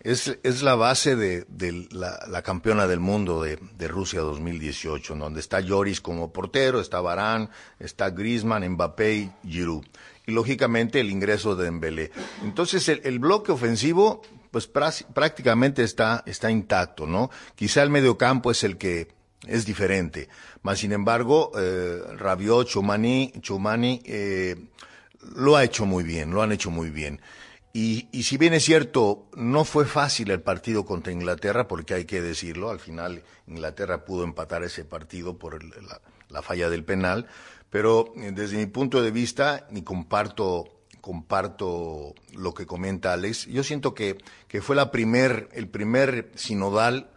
es, es la base de, de la, la, campeona del mundo de, de, Rusia 2018, donde está Lloris como portero, está Barán, está Griezmann, Mbappé y Giroud. Y lógicamente el ingreso de Dembélé. Entonces el, el bloque ofensivo pues prácticamente está, está intacto, ¿no? Quizá el mediocampo es el que es diferente. Mas, sin embargo, eh, Rabiot, Chumani, Chumani eh, lo ha hecho muy bien, lo han hecho muy bien. Y, y, si bien es cierto, no fue fácil el partido contra Inglaterra, porque hay que decirlo, al final Inglaterra pudo empatar ese partido por el, la, la, falla del penal, pero eh, desde mi punto de vista, y comparto, comparto lo que comenta Alex, yo siento que, que fue la primer, el primer sinodal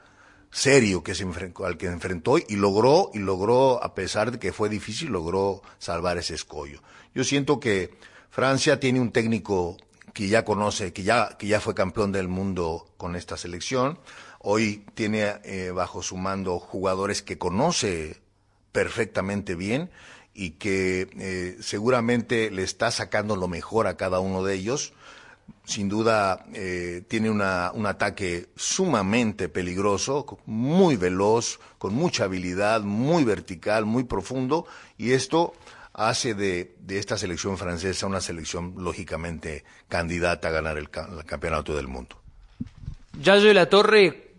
serio que se enfrentó, al que enfrentó y logró, y logró, a pesar de que fue difícil, logró salvar ese escollo. Yo siento que Francia tiene un técnico que ya conoce, que ya, que ya fue campeón del mundo con esta selección. Hoy tiene eh, bajo su mando jugadores que conoce perfectamente bien y que eh, seguramente le está sacando lo mejor a cada uno de ellos sin duda eh, tiene un ataque sumamente peligroso, muy veloz, con mucha habilidad, muy vertical, muy profundo, y esto hace de, esta selección francesa una selección lógicamente candidata a ganar el, ca- el campeonato del mundo. Yayo de la Torre,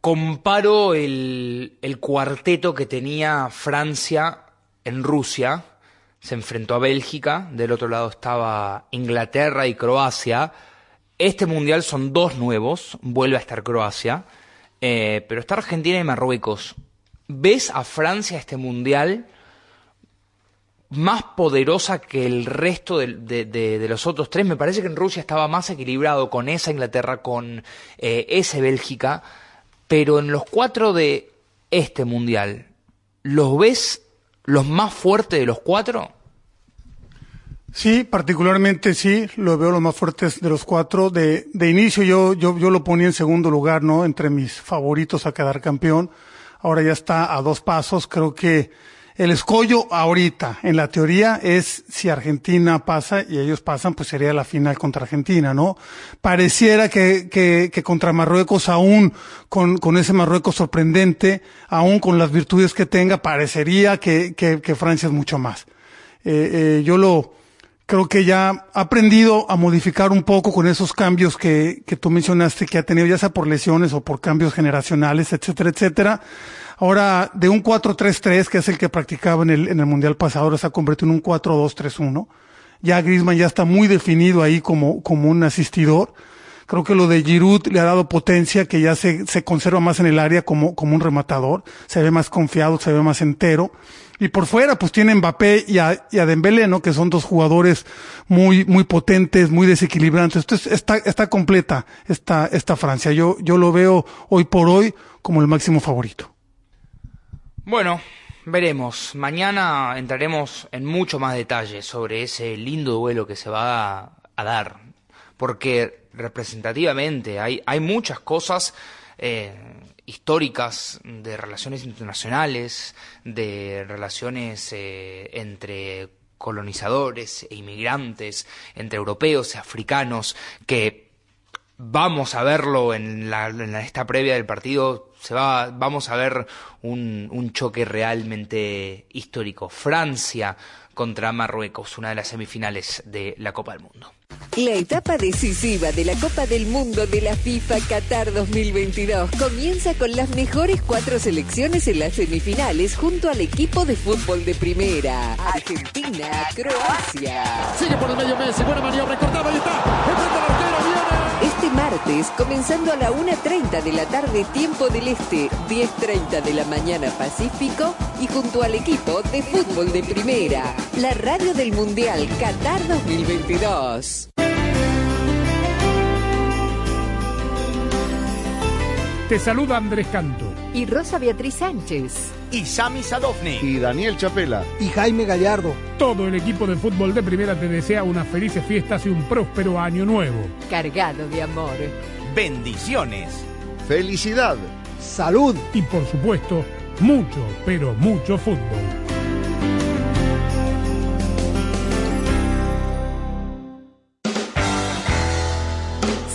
comparo el cuarteto que tenía Francia en Rusia. Se enfrentó a Bélgica, del otro lado estaba Inglaterra y Croacia. Este mundial son dos nuevos, vuelve a estar Croacia, eh, pero está Argentina y Marruecos. ¿Ves a Francia este mundial más poderosa que el resto de, los otros tres? Me parece que en Rusia estaba más equilibrado con esa Inglaterra, con eh, ese Bélgica, pero en los cuatro de este mundial, ¿los ves los más fuertes de los cuatro? Sí, particularmente sí, lo veo los más fuertes de los cuatro. De, de inicio yo, yo, yo lo ponía en segundo lugar, ¿no? Entre mis favoritos a quedar campeón. Ahora ya está a dos pasos. Creo que el escollo ahorita, en la teoría, es si Argentina pasa y ellos pasan, pues sería la final contra Argentina, ¿no? Pareciera que, que, que contra Marruecos, aún con, con ese Marruecos sorprendente, aún con las virtudes que tenga, parecería que, que, Francia es mucho más. Eh, eh, yo lo, creo que ya ha aprendido a modificar un poco con esos cambios que, que tú mencionaste que ha tenido, ya sea por lesiones o por cambios generacionales, etcétera, etcétera. Ahora, de un 4-3-3, que es el que practicaba en el, en el Mundial pasado, ahora se ha convertido en un 4-2-3-1. Ya Griezmann ya está muy definido ahí como, como un asistidor. Creo que lo de Giroud le ha dado potencia, que ya se, se conserva más en el área como, como un rematador. Se ve más confiado, se ve más entero. Y por fuera, pues tiene Mbappé y a, y a Dembélé, ¿no? Que son dos jugadores muy, muy potentes, muy desequilibrantes. Entonces, está, está completa esta, esta Francia. Yo, yo lo veo hoy por hoy como el máximo favorito. Bueno, veremos. Mañana entraremos en mucho más detalle sobre ese lindo duelo que se va a, dar. Porque representativamente hay, hay muchas cosas eh, históricas de relaciones internacionales, de relaciones eh, entre colonizadores e inmigrantes, entre europeos y africanos, que vamos a verlo en, la, en esta previa del partido, se va, vamos a ver un, un choque realmente histórico. Francia contra Marruecos, una de las semifinales de la Copa del Mundo. La etapa decisiva de la Copa del Mundo de la FIFA Qatar 2022 comienza con las mejores cuatro selecciones en las semifinales junto al equipo de fútbol de primera. Argentina, Croacia. Sigue por el medio Messi, buena maniobra, cortada y está. Enfrenta al arquero, martes, comenzando a la 1.30 de la tarde, tiempo del Este, 10.30 de la mañana Pacífico, y junto al equipo de fútbol de primera, la radio del Mundial Qatar 2022. Te saluda Andrés Canto. Y Rosa Beatriz Sánchez. Y Sami Sadovnik. Y Daniel Chapela. Y Jaime Gallardo. Todo el equipo de fútbol de primera te desea unas felices fiestas y un próspero año nuevo. Cargado de amor. Bendiciones. Felicidad. Salud. Y por supuesto, mucho, pero mucho fútbol.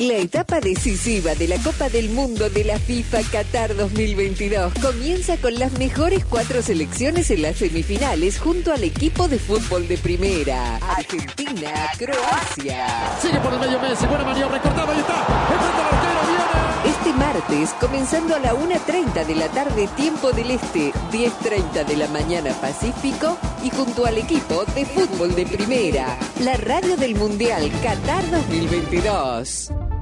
La etapa decisiva de la Copa del Mundo de la FIFA Qatar 2022 comienza con las mejores cuatro selecciones en las semifinales junto al equipo de fútbol de primera. Argentina, Croacia. Sigue por el medio Messi, buena maniobra, cortada y está. Enfrenta al arquero, viene. Este martes, comenzando a la 1.30 de la tarde, tiempo del Este, 10.30 de la mañana Pacífico, y junto al equipo de fútbol de primera, la radio del Mundial Qatar 2022.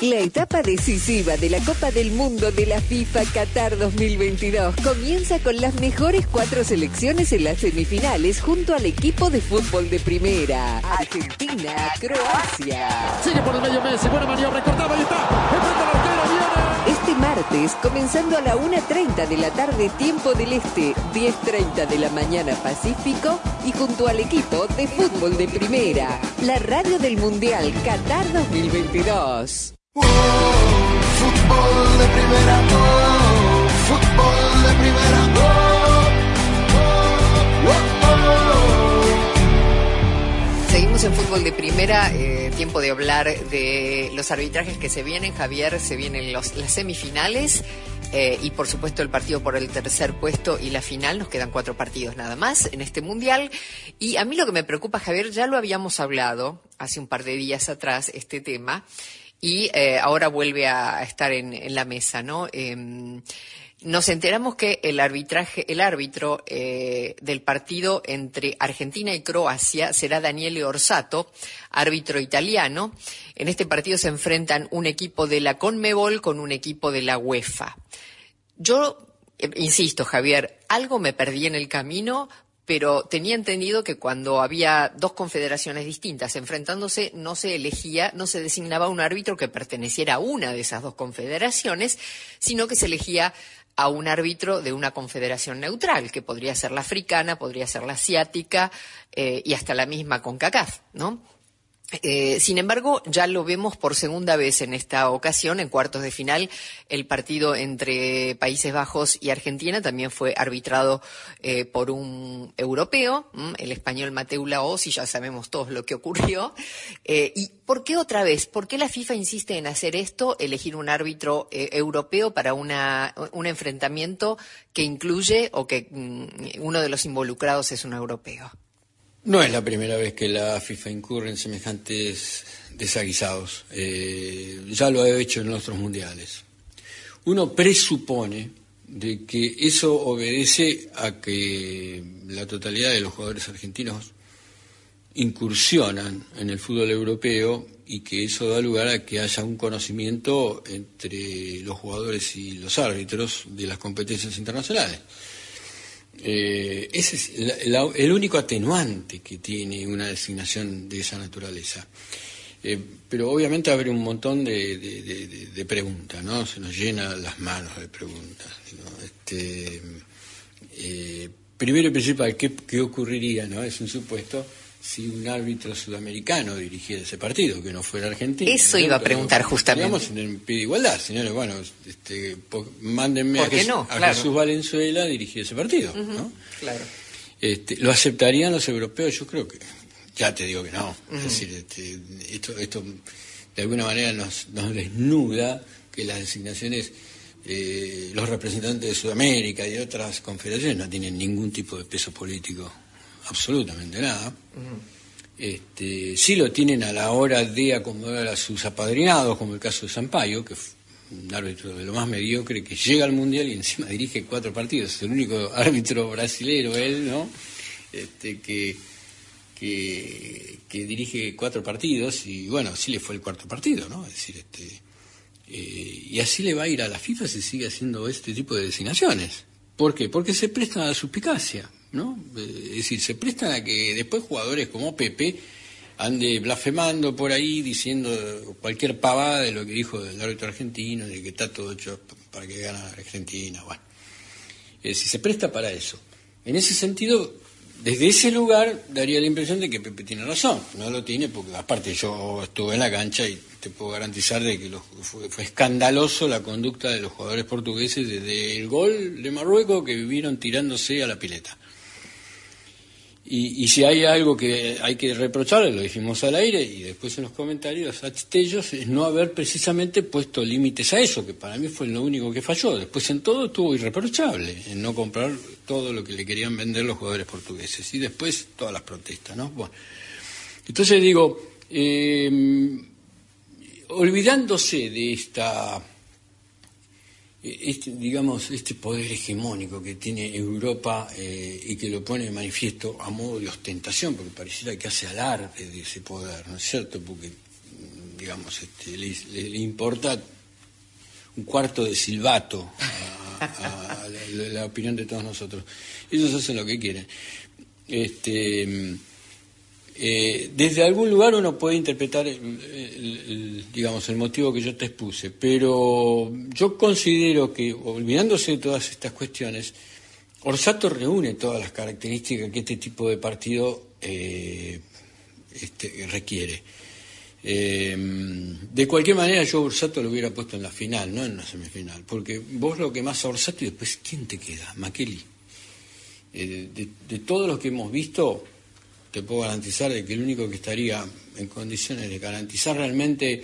La etapa decisiva de la Copa del Mundo de la FIFA Qatar 2022 comienza con las mejores cuatro selecciones en las semifinales junto al equipo de fútbol de primera. Argentina, Croacia. Sigue por el medio Messi, buena maniobra, cortaba y está. Enfrenta al arquero, viene. Este martes, comenzando a la 1.30 de la tarde, tiempo del Este, 10.30 de la mañana Pacífico, y junto al equipo de fútbol de primera, la radio del Mundial Qatar 2022. Seguimos en fútbol de primera, eh, tiempo de hablar de los arbitrajes que se vienen. Javier, se vienen las semifinales eh, y por supuesto el partido por el tercer puesto y la final. Nos quedan cuatro partidos nada más en este mundial. Y a mí lo que me preocupa, Javier, ya lo habíamos hablado hace un par de días atrás, este tema, y eh, ahora vuelve a estar en, la mesa, ¿no? Em, nos enteramos que el arbitraje, el árbitro eh, del partido entre Argentina y Croacia será Daniele Orsato, árbitro italiano. En este partido se enfrentan un equipo de la CONMEBOL con un equipo de la UEFA. Yo eh, insisto, Javier, algo me perdí en el camino pero tenía entendido que cuando había dos confederaciones distintas enfrentándose no se elegía, no se designaba un árbitro que perteneciera a una de esas dos confederaciones, sino que se elegía a un árbitro de una confederación neutral, que podría ser la africana, podría ser la asiática eh, y hasta la misma CONCACAF, ¿no? Eh, sin embargo, ya lo vemos por segunda vez en esta ocasión, en cuartos de final. El partido entre Países Bajos y Argentina también fue arbitrado eh, por un europeo, el español Mateu Laos, y ya sabemos todos lo que ocurrió. Eh, ¿Y por qué otra vez? ¿Por qué la FIFA insiste en hacer esto, elegir un árbitro eh, europeo para una, un enfrentamiento que incluye o que mm, uno de los involucrados es un europeo? No es la primera vez que la FIFA incurre en semejantes desaguisados. Eh, ya lo ha hecho en otros mundiales. Uno presupone de que eso obedece a que la totalidad de los jugadores argentinos incursionan en el fútbol europeo y que eso da lugar a que haya un conocimiento entre los jugadores y los árbitros de las competencias internacionales. Eh, ese es la- el único atenuante que tiene una designación de esa naturaleza. Eh, pero obviamente abre un montón de, preguntas, ¿no? Se nos llena las manos de preguntas. este, eh, primero y principal, ¿qué, qué ocurriría, no? Es un supuesto si un árbitro sudamericano dirigiera ese partido, que no fuera argentino. Eso ¿no? iba a preguntar justamente. Digamos, en pie de igualdad, señores, bueno, este, mándenme a. Jesús Valenzuela a dirigir ese partido, ¿no? Claro. Este, ¿Lo aceptarían los europeos? Yo creo que, ya te digo que no. Es decir, este, esto, esto de alguna manera nos, nos desnuda que las designaciones, eh, los representantes de Sudamérica y de otras confederaciones no tienen ningún tipo de peso político, absolutamente nada. Este, sí lo tienen a la hora de acomodar a sus apadrinados, como el caso de Sampaio, que fue un árbitro de lo más mediocre que llega al Mundial y encima dirige cuatro partidos. Es el único árbitro brasilero, él, ¿no? Este, que, que, dirige cuatro partidos y bueno, así le fue el cuarto partido, ¿no? Es decir, este, eh, y así le va a ir a la FIFA si sigue haciendo este tipo de designaciones. ¿Por qué? Porque se prestan a la suspicacia, ¿no? Eh, Es decir, se prestan a que después jugadores como Pepe ande blasfemando por ahí diciendo cualquier pavada de lo que dijo el árbitro argentino, de que está todo hecho para que gane Argentina, bueno. Es decir, se presta para eso. En ese sentido, desde ese lugar daría la impresión de que Pepe tiene razón. No lo tiene porque, aparte, yo estuve en la cancha y te puedo garantizar de que fue, fue escandaloso la conducta de los jugadores portugueses desde el gol de Marruecos que vivieron tirándose a la pileta. Y, si hay algo que hay que reprocharle, lo dijimos al aire y después en los comentarios a ellos, es no haber precisamente puesto límites a eso, que para mí fue lo único que falló. Después en todo estuvo irreprochable, en no comprar todo lo que le querían vender los jugadores portugueses. Y después todas las protestas, ¿no? Bueno. Entonces digo, eh, olvidándose de esta este, digamos, este poder hegemónico que tiene Europa eh, y que lo pone de manifiesto a modo de ostentación, porque pareciera que hace alarde de ese poder, ¿no es cierto? Porque, digamos, este, le, importa un cuarto de silbato a, la, opinión de todos nosotros. Ellos hacen lo que quieren. Este, eh, desde algún lugar uno puede interpretar, el, digamos, el motivo que yo te expuse, pero yo considero que, olvidándose de todas estas cuestiones, Orsato reúne todas las características que este tipo de partido eh, este, requiere. Eh, de cualquier manera, yo Orsato lo hubiera puesto en la final, no en la semifinal, porque vos lo que más a Orsato y después, ¿quién te queda? Makeli. Eh, de, de todos los que hemos visto, te puedo garantizar de que el único que estaría en condiciones de garantizar realmente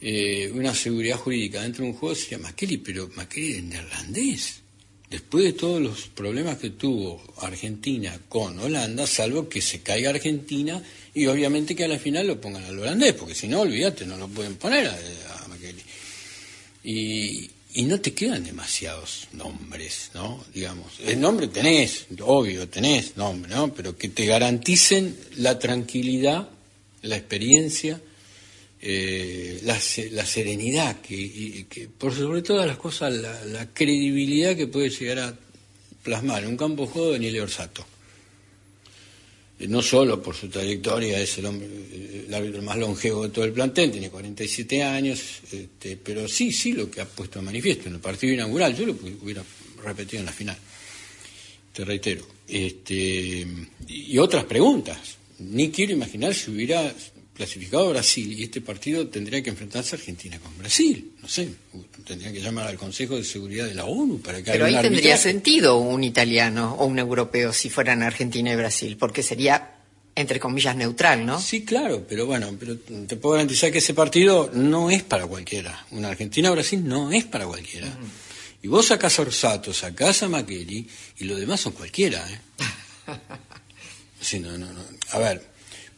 eh, una seguridad jurídica dentro de un juego sería Makeli, pero Makeli es neerlandés. Después de todos los problemas que tuvo Argentina con Holanda, salvo que se caiga Argentina y obviamente que a la final lo pongan al holandés, porque si no, olvídate, no lo pueden poner a, a. Y, y no te quedan demasiados nombres, ¿no? Digamos, el nombre tenés, obvio, tenés nombre, ¿no? Pero que te garanticen la tranquilidad, la experiencia, eh, la, la serenidad, que, y- que por sobre todas las cosas, la, la credibilidad que puede llegar a plasmar un campo juego de Daniel Orsato. Eh, No solo por su trayectoria, es el, hombre, eh, el árbitro más longevo de todo el plantel, tiene 47 años, este, pero sí, sí lo que ha puesto de manifiesto en el partido inaugural, yo lo hubiera repetido en la final, te reitero. Este, y otras preguntas, ni quiero imaginar si hubiera clasificado Brasil y este partido tendría que enfrentarse a Argentina con Brasil, no sé, tendría que llamar al Consejo de Seguridad de la ONU para que Pero haya ahí tendría arbitraje. sentido un italiano o un europeo si fueran Argentina y Brasil, porque sería, entre comillas, neutral, ¿no? Sí, claro, pero bueno, pero te puedo garantizar que ese partido no es para cualquiera. Una Argentina-Brasil no es para cualquiera. Y vos sacás a Orsato, sacás a Makeli y lo demás son cualquiera, ¿eh? Sí, no, no, no. A ver,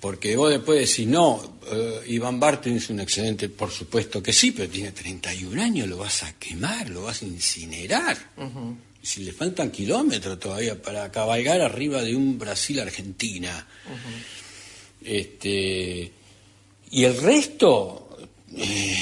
porque vos después decís, no, eh, Iván Barton es un excelente, por supuesto que sí, pero tiene 31 años, lo vas a quemar, lo vas a incinerar. Si le faltan kilómetros todavía para cabalgar arriba de un Brasil-Argentina. Este, y el resto, eh,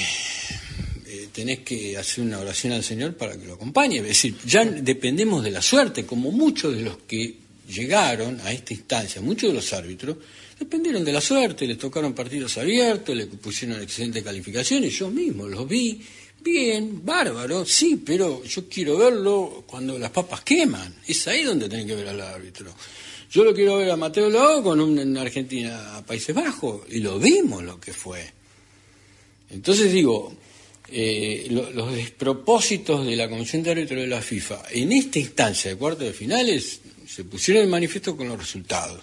eh, tenés que hacer una oración al Señor para que lo acompañe. Es decir, ya dependemos de la suerte, como muchos de los que llegaron a esta instancia, muchos de los árbitros, dependieron de la suerte, les tocaron partidos abiertos, le pusieron excelente calificación y yo mismo los vi. Bien, bárbaro, sí, pero yo quiero verlo cuando las papas queman. Es ahí donde tienen que ver al árbitro. Yo lo quiero ver a Mateo Lago con un en Argentina a Países Bajos y lo vimos lo que fue. Entonces digo, eh, lo- los despropósitos de la Comisión de Árbitros de la FIFA en esta instancia de cuartos de finales se pusieron en manifiesto con los resultados.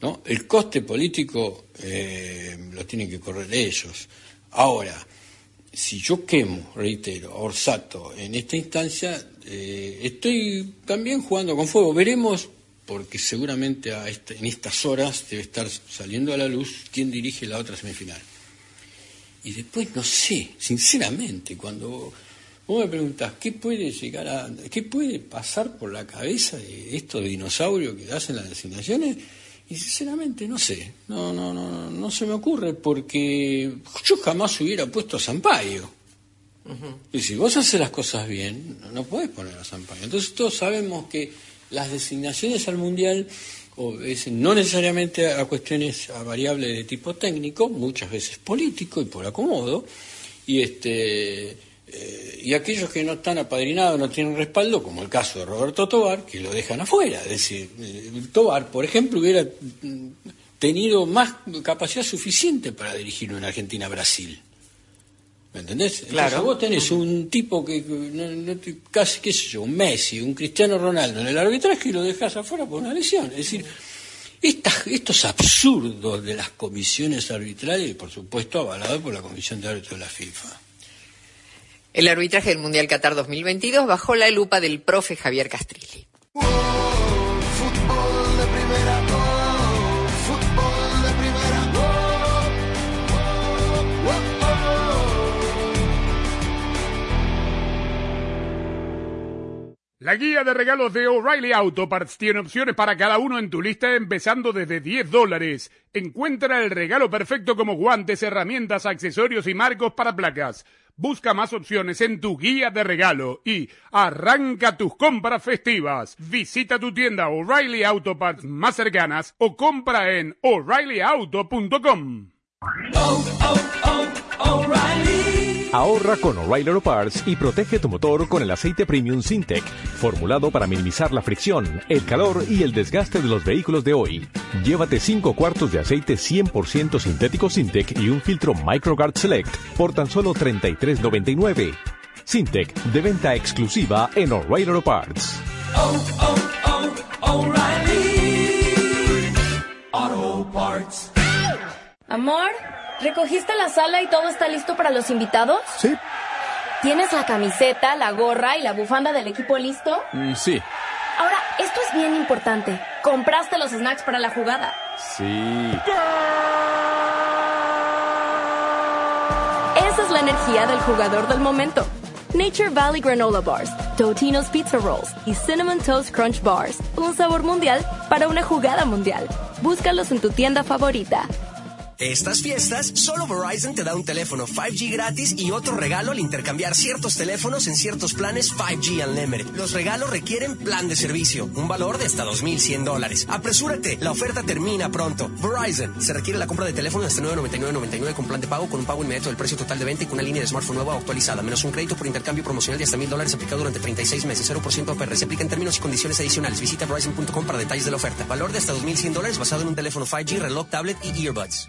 ¿No? El coste político eh, lo tienen que correr ellos. Ahora, si yo quemo, reitero, a Orsato en esta instancia, eh, estoy también jugando con fuego. Veremos, porque seguramente a este- en estas horas debe estar saliendo a la luz quién dirige la otra semifinal. Y después no sé, sinceramente, cuando vos me preguntás qué puede llegar a, qué puede pasar por la cabeza de estos dinosaurios que hacen las designaciones, y sinceramente no sé, no, no, no, no se me ocurre porque yo jamás hubiera puesto a Sampaio. Y si vos haces las cosas bien, no, no podés poner a Sampaio. Entonces todos sabemos que las designaciones al mundial obedecen no necesariamente a cuestiones a variables de tipo técnico, muchas veces político y por acomodo, y este eh, y aquellos que no están apadrinados no tienen respaldo, como el caso de Roberto Tobar, que lo dejan afuera. Es decir, eh, Tobar, por ejemplo, hubiera mm, tenido más capacidad suficiente para dirigir una Argentina-Brasil. ¿Me entendés? Entonces, Claro. vos tenés un tipo que, no- no casi, qué sé yo, un Messi, un Cristiano Ronaldo en el arbitraje y lo dejas afuera por una lesión. Es decir, estas- estos absurdos de las comisiones arbitrales, y por supuesto avalado por la Comisión de Árbitros de la FIFA. El arbitraje del Mundial Qatar 2022 bajo la lupa del profe Javier Castrilli. La guía de regalos de O'Reilly Auto Parts tiene opciones para cada uno en tu lista empezando desde 10 dólares. Encuentra el regalo perfecto como guantes, herramientas, accesorios y marcos para placas. Busca más opciones en tu guía de regalo y arranca tus compras festivas. Visita tu tienda O'Reilly Auto Parts más cercanas o compra en o'ReillyAuto.com. Ahorra con O'Reilly Auto Parts y protege tu motor con el aceite Premium Sintec, formulado para minimizar la fricción, el calor y el desgaste de los vehículos de hoy. Llévate 5 cuartos de aceite 100% sintético Sintec y un filtro MicroGuard Select por tan solo $33.99. Sintec, de venta exclusiva en O'Reilly Auto Parts. Auto Parts. Amor, ¿recogiste la sala y todo está listo para los invitados? Sí. ¿Tienes la camiseta, la gorra y la bufanda del equipo listo? Mm, sí. Ahora, esto es bien importante. ¿Compraste los snacks para la jugada? Sí. Esa es la energía del jugador del momento. Nature Valley Granola Bars, Totino's Pizza Rolls y Cinnamon Toast Crunch Bars. Un sabor mundial para una jugada mundial. Búscalos en tu tienda favorita. Estas fiestas, solo Verizon te da un teléfono 5G gratis y otro regalo al intercambiar ciertos teléfonos en ciertos planes 5G Unlimited. Los regalos requieren plan de servicio, un valor de hasta 2.100 dólares. Apresúrate, la oferta termina pronto. Verizon, se requiere la compra de teléfono hasta 999.99 con plan de pago con un pago inmediato del precio total de venta y con una línea de smartphone nueva o actualizada, menos un crédito por intercambio promocional de hasta 1.000 dólares aplicado durante 36 meses, 0% APR. Se aplica en términos y condiciones adicionales. Visita Verizon.com para detalles de la oferta. Valor de hasta 2.100 dólares basado en un teléfono 5G, reloj, tablet y earbuds.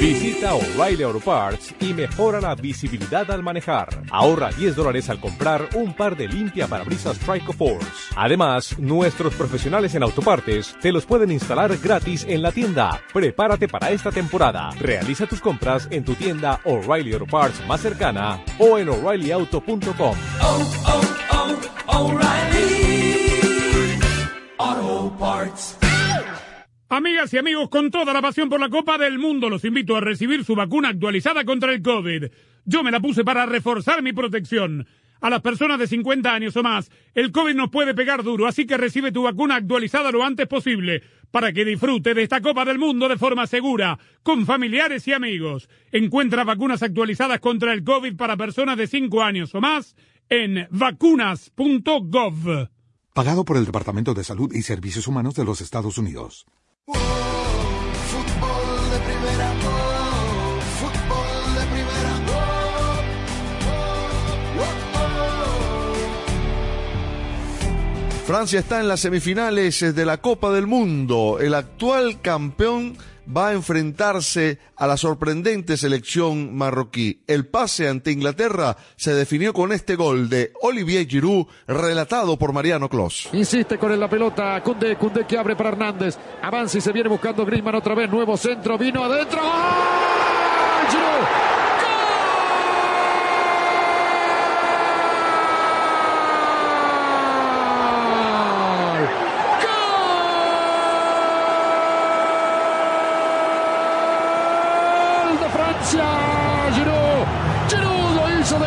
Visita O'Reilly Auto Parts y mejora la visibilidad al manejar. Ahorra 10 dólares al comprar un par de limpia parabrisas Trico Force. Además, nuestros profesionales en autopartes te los pueden instalar gratis en la tienda. Prepárate para esta temporada. Realiza tus compras en tu tienda O'Reilly Auto Parts más cercana o en o'ReillyAuto.com. Auto Parts. Amigas y amigos, con toda la pasión por la Copa del Mundo, los invito a recibir su vacuna actualizada contra el COVID. Yo me la puse para reforzar mi protección. A las personas de 50 años o más, el COVID nos puede pegar duro, así que recibe tu vacuna actualizada lo antes posible para que disfrute de esta Copa del Mundo de forma segura, con familiares y amigos. Encuentra vacunas actualizadas contra el COVID para personas de 5 años o más en vacunas.gov. Pagado por el Departamento de Salud y Servicios Humanos de los Estados Unidos. Francia está en las semifinales de la Copa del Mundo. El actual campeón va a enfrentarse a la sorprendente selección marroquí. El pase ante Inglaterra se definió con este gol de Olivier Giroud, relatado por Mariano Clos. Insiste con la pelota. Cundé, Cundé que abre para Hernández. Avanza y se viene buscando Griezmann otra vez. Nuevo centro. Vino adentro. ¡Gol! Giroud. Gol de Francia. Giroud. Giroud lo hizo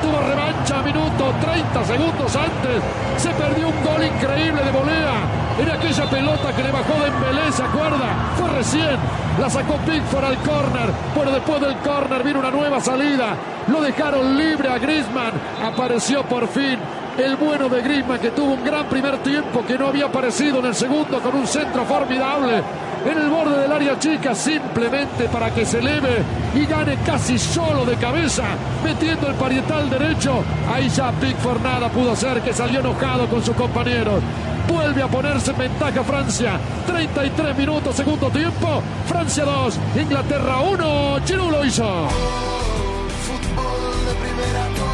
Tuvo revancha. Minuto 30 segundos antes. Se perdió un gol increíble de volea. Era aquella pelota que le bajó de Embelé, ¿se acuerda? Fue recién. La sacó Pickford al córner. Pero después del córner vino una nueva salida. Lo dejaron libre a Griezmann. Apareció por fin el bueno de Griezmann que tuvo un gran primer tiempo que no había aparecido en el segundo con un centro formidable en el borde del área chica simplemente para que se eleve y gane casi solo de cabeza metiendo el parietal derecho. Ahí ya Pickford nada pudo hacer que salió enojado con sus compañeros. Vuelve a ponerse en ventaja Francia. 33 minutos segundo tiempo. Francia 2 Inglaterra 1 Giroud lo hizo. Fútbol de primera,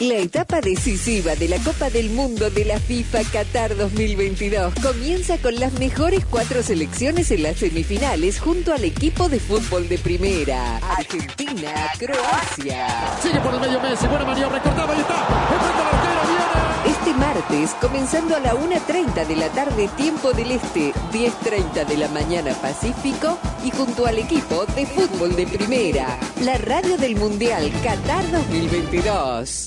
La etapa decisiva de la Copa del Mundo de la FIFA Qatar 2022 comienza con las mejores cuatro selecciones en las semifinales junto al equipo de fútbol de primera. Argentina, Croacia. sigue por el medio Messi buena maniobra cortaba ahí está enfrente al arquero Este comenzando a la 1.30 de la tarde, tiempo del Este, 10.30 de la mañana Pacífico, y junto al equipo de fútbol de primera, la radio del Mundial Qatar 2022.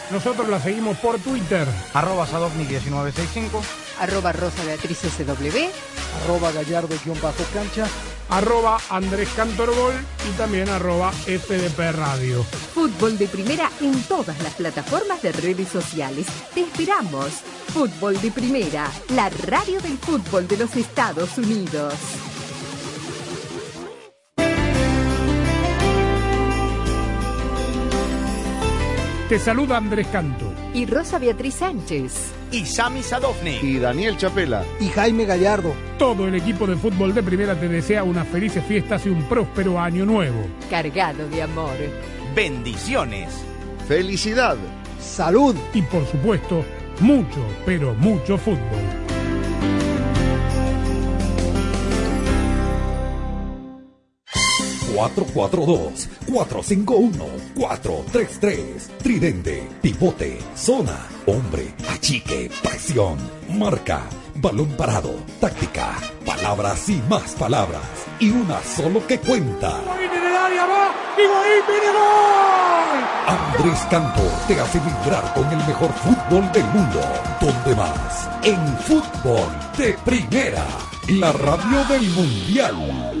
Nosotros la seguimos por Twitter, arroba Sadovnik1965, Arroba Rosa Beatriz SW. arroba Gallardo-cancha, arroba Andrés Cantorbol y también arroba FDP Radio. Fútbol de Primera en todas las plataformas de redes sociales. Te esperamos. Fútbol de Primera, la radio del fútbol de los Estados Unidos. Te saluda Andrés Canto. Y Rosa Beatriz Sánchez. Y Sami Sadovnik. Y Daniel Chapela. Y Jaime Gallardo. Todo el equipo de fútbol de primera te desea unas felices fiestas y un próspero año nuevo. Cargado de amor. Bendiciones. Felicidad. Salud. Y por supuesto, mucho, pero mucho fútbol. $442-451-433. Tridente, pivote, zona, hombre, achique, presión, marca, balón parado, táctica, Palabras y más palabras. Y una solo que cuenta. Andrés Cantor te hace vibrar con el mejor fútbol del mundo. ¿Dónde más? En fútbol de primera. La radio del mundial.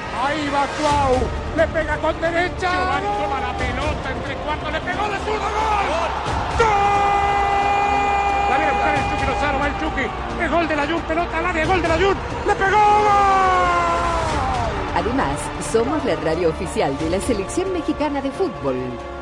Ahí va Cuau. Le pega con derecha. Giovanni toma la pelota entre cuartos. Le pegó de zurdo. ¡Gol! ¡Gol! La viene a buscar el Chucky Lozano. Va el Chucky. El gol de la Jun. Pelota al área. Gol de la Jun. Le pegó. ¡Gol! Además, somos la radio oficial de la Selección Mexicana de Fútbol.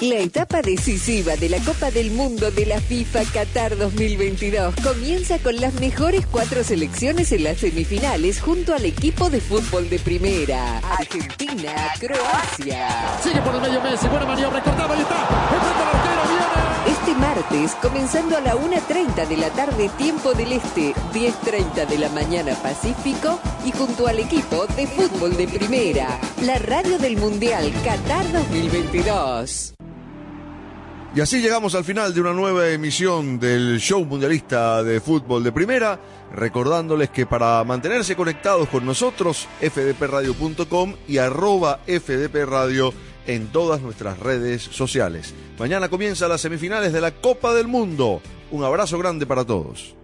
La etapa decisiva de la Copa del Mundo de la FIFA Qatar 2022 comienza con las mejores cuatro selecciones en las semifinales junto al equipo de fútbol de primera. Argentina, Croacia. Sigue por el medio Messi, buena maniobra, cortaba y está. Enfrenta al arquero, viene. Este martes, comenzando a la 1.30 de la tarde, tiempo del Este, 10.30 de la mañana Pacífico, y junto al equipo de fútbol de primera, la radio del Mundial Qatar 2022. Y así llegamos al final de una nueva emisión del show mundialista de fútbol de primera, recordándoles que para mantenerse conectados con nosotros, fdpradio.com y arroba fdpradio en todas nuestras redes sociales. Mañana comienzan las semifinales de la Copa del Mundo. Un abrazo grande para todos.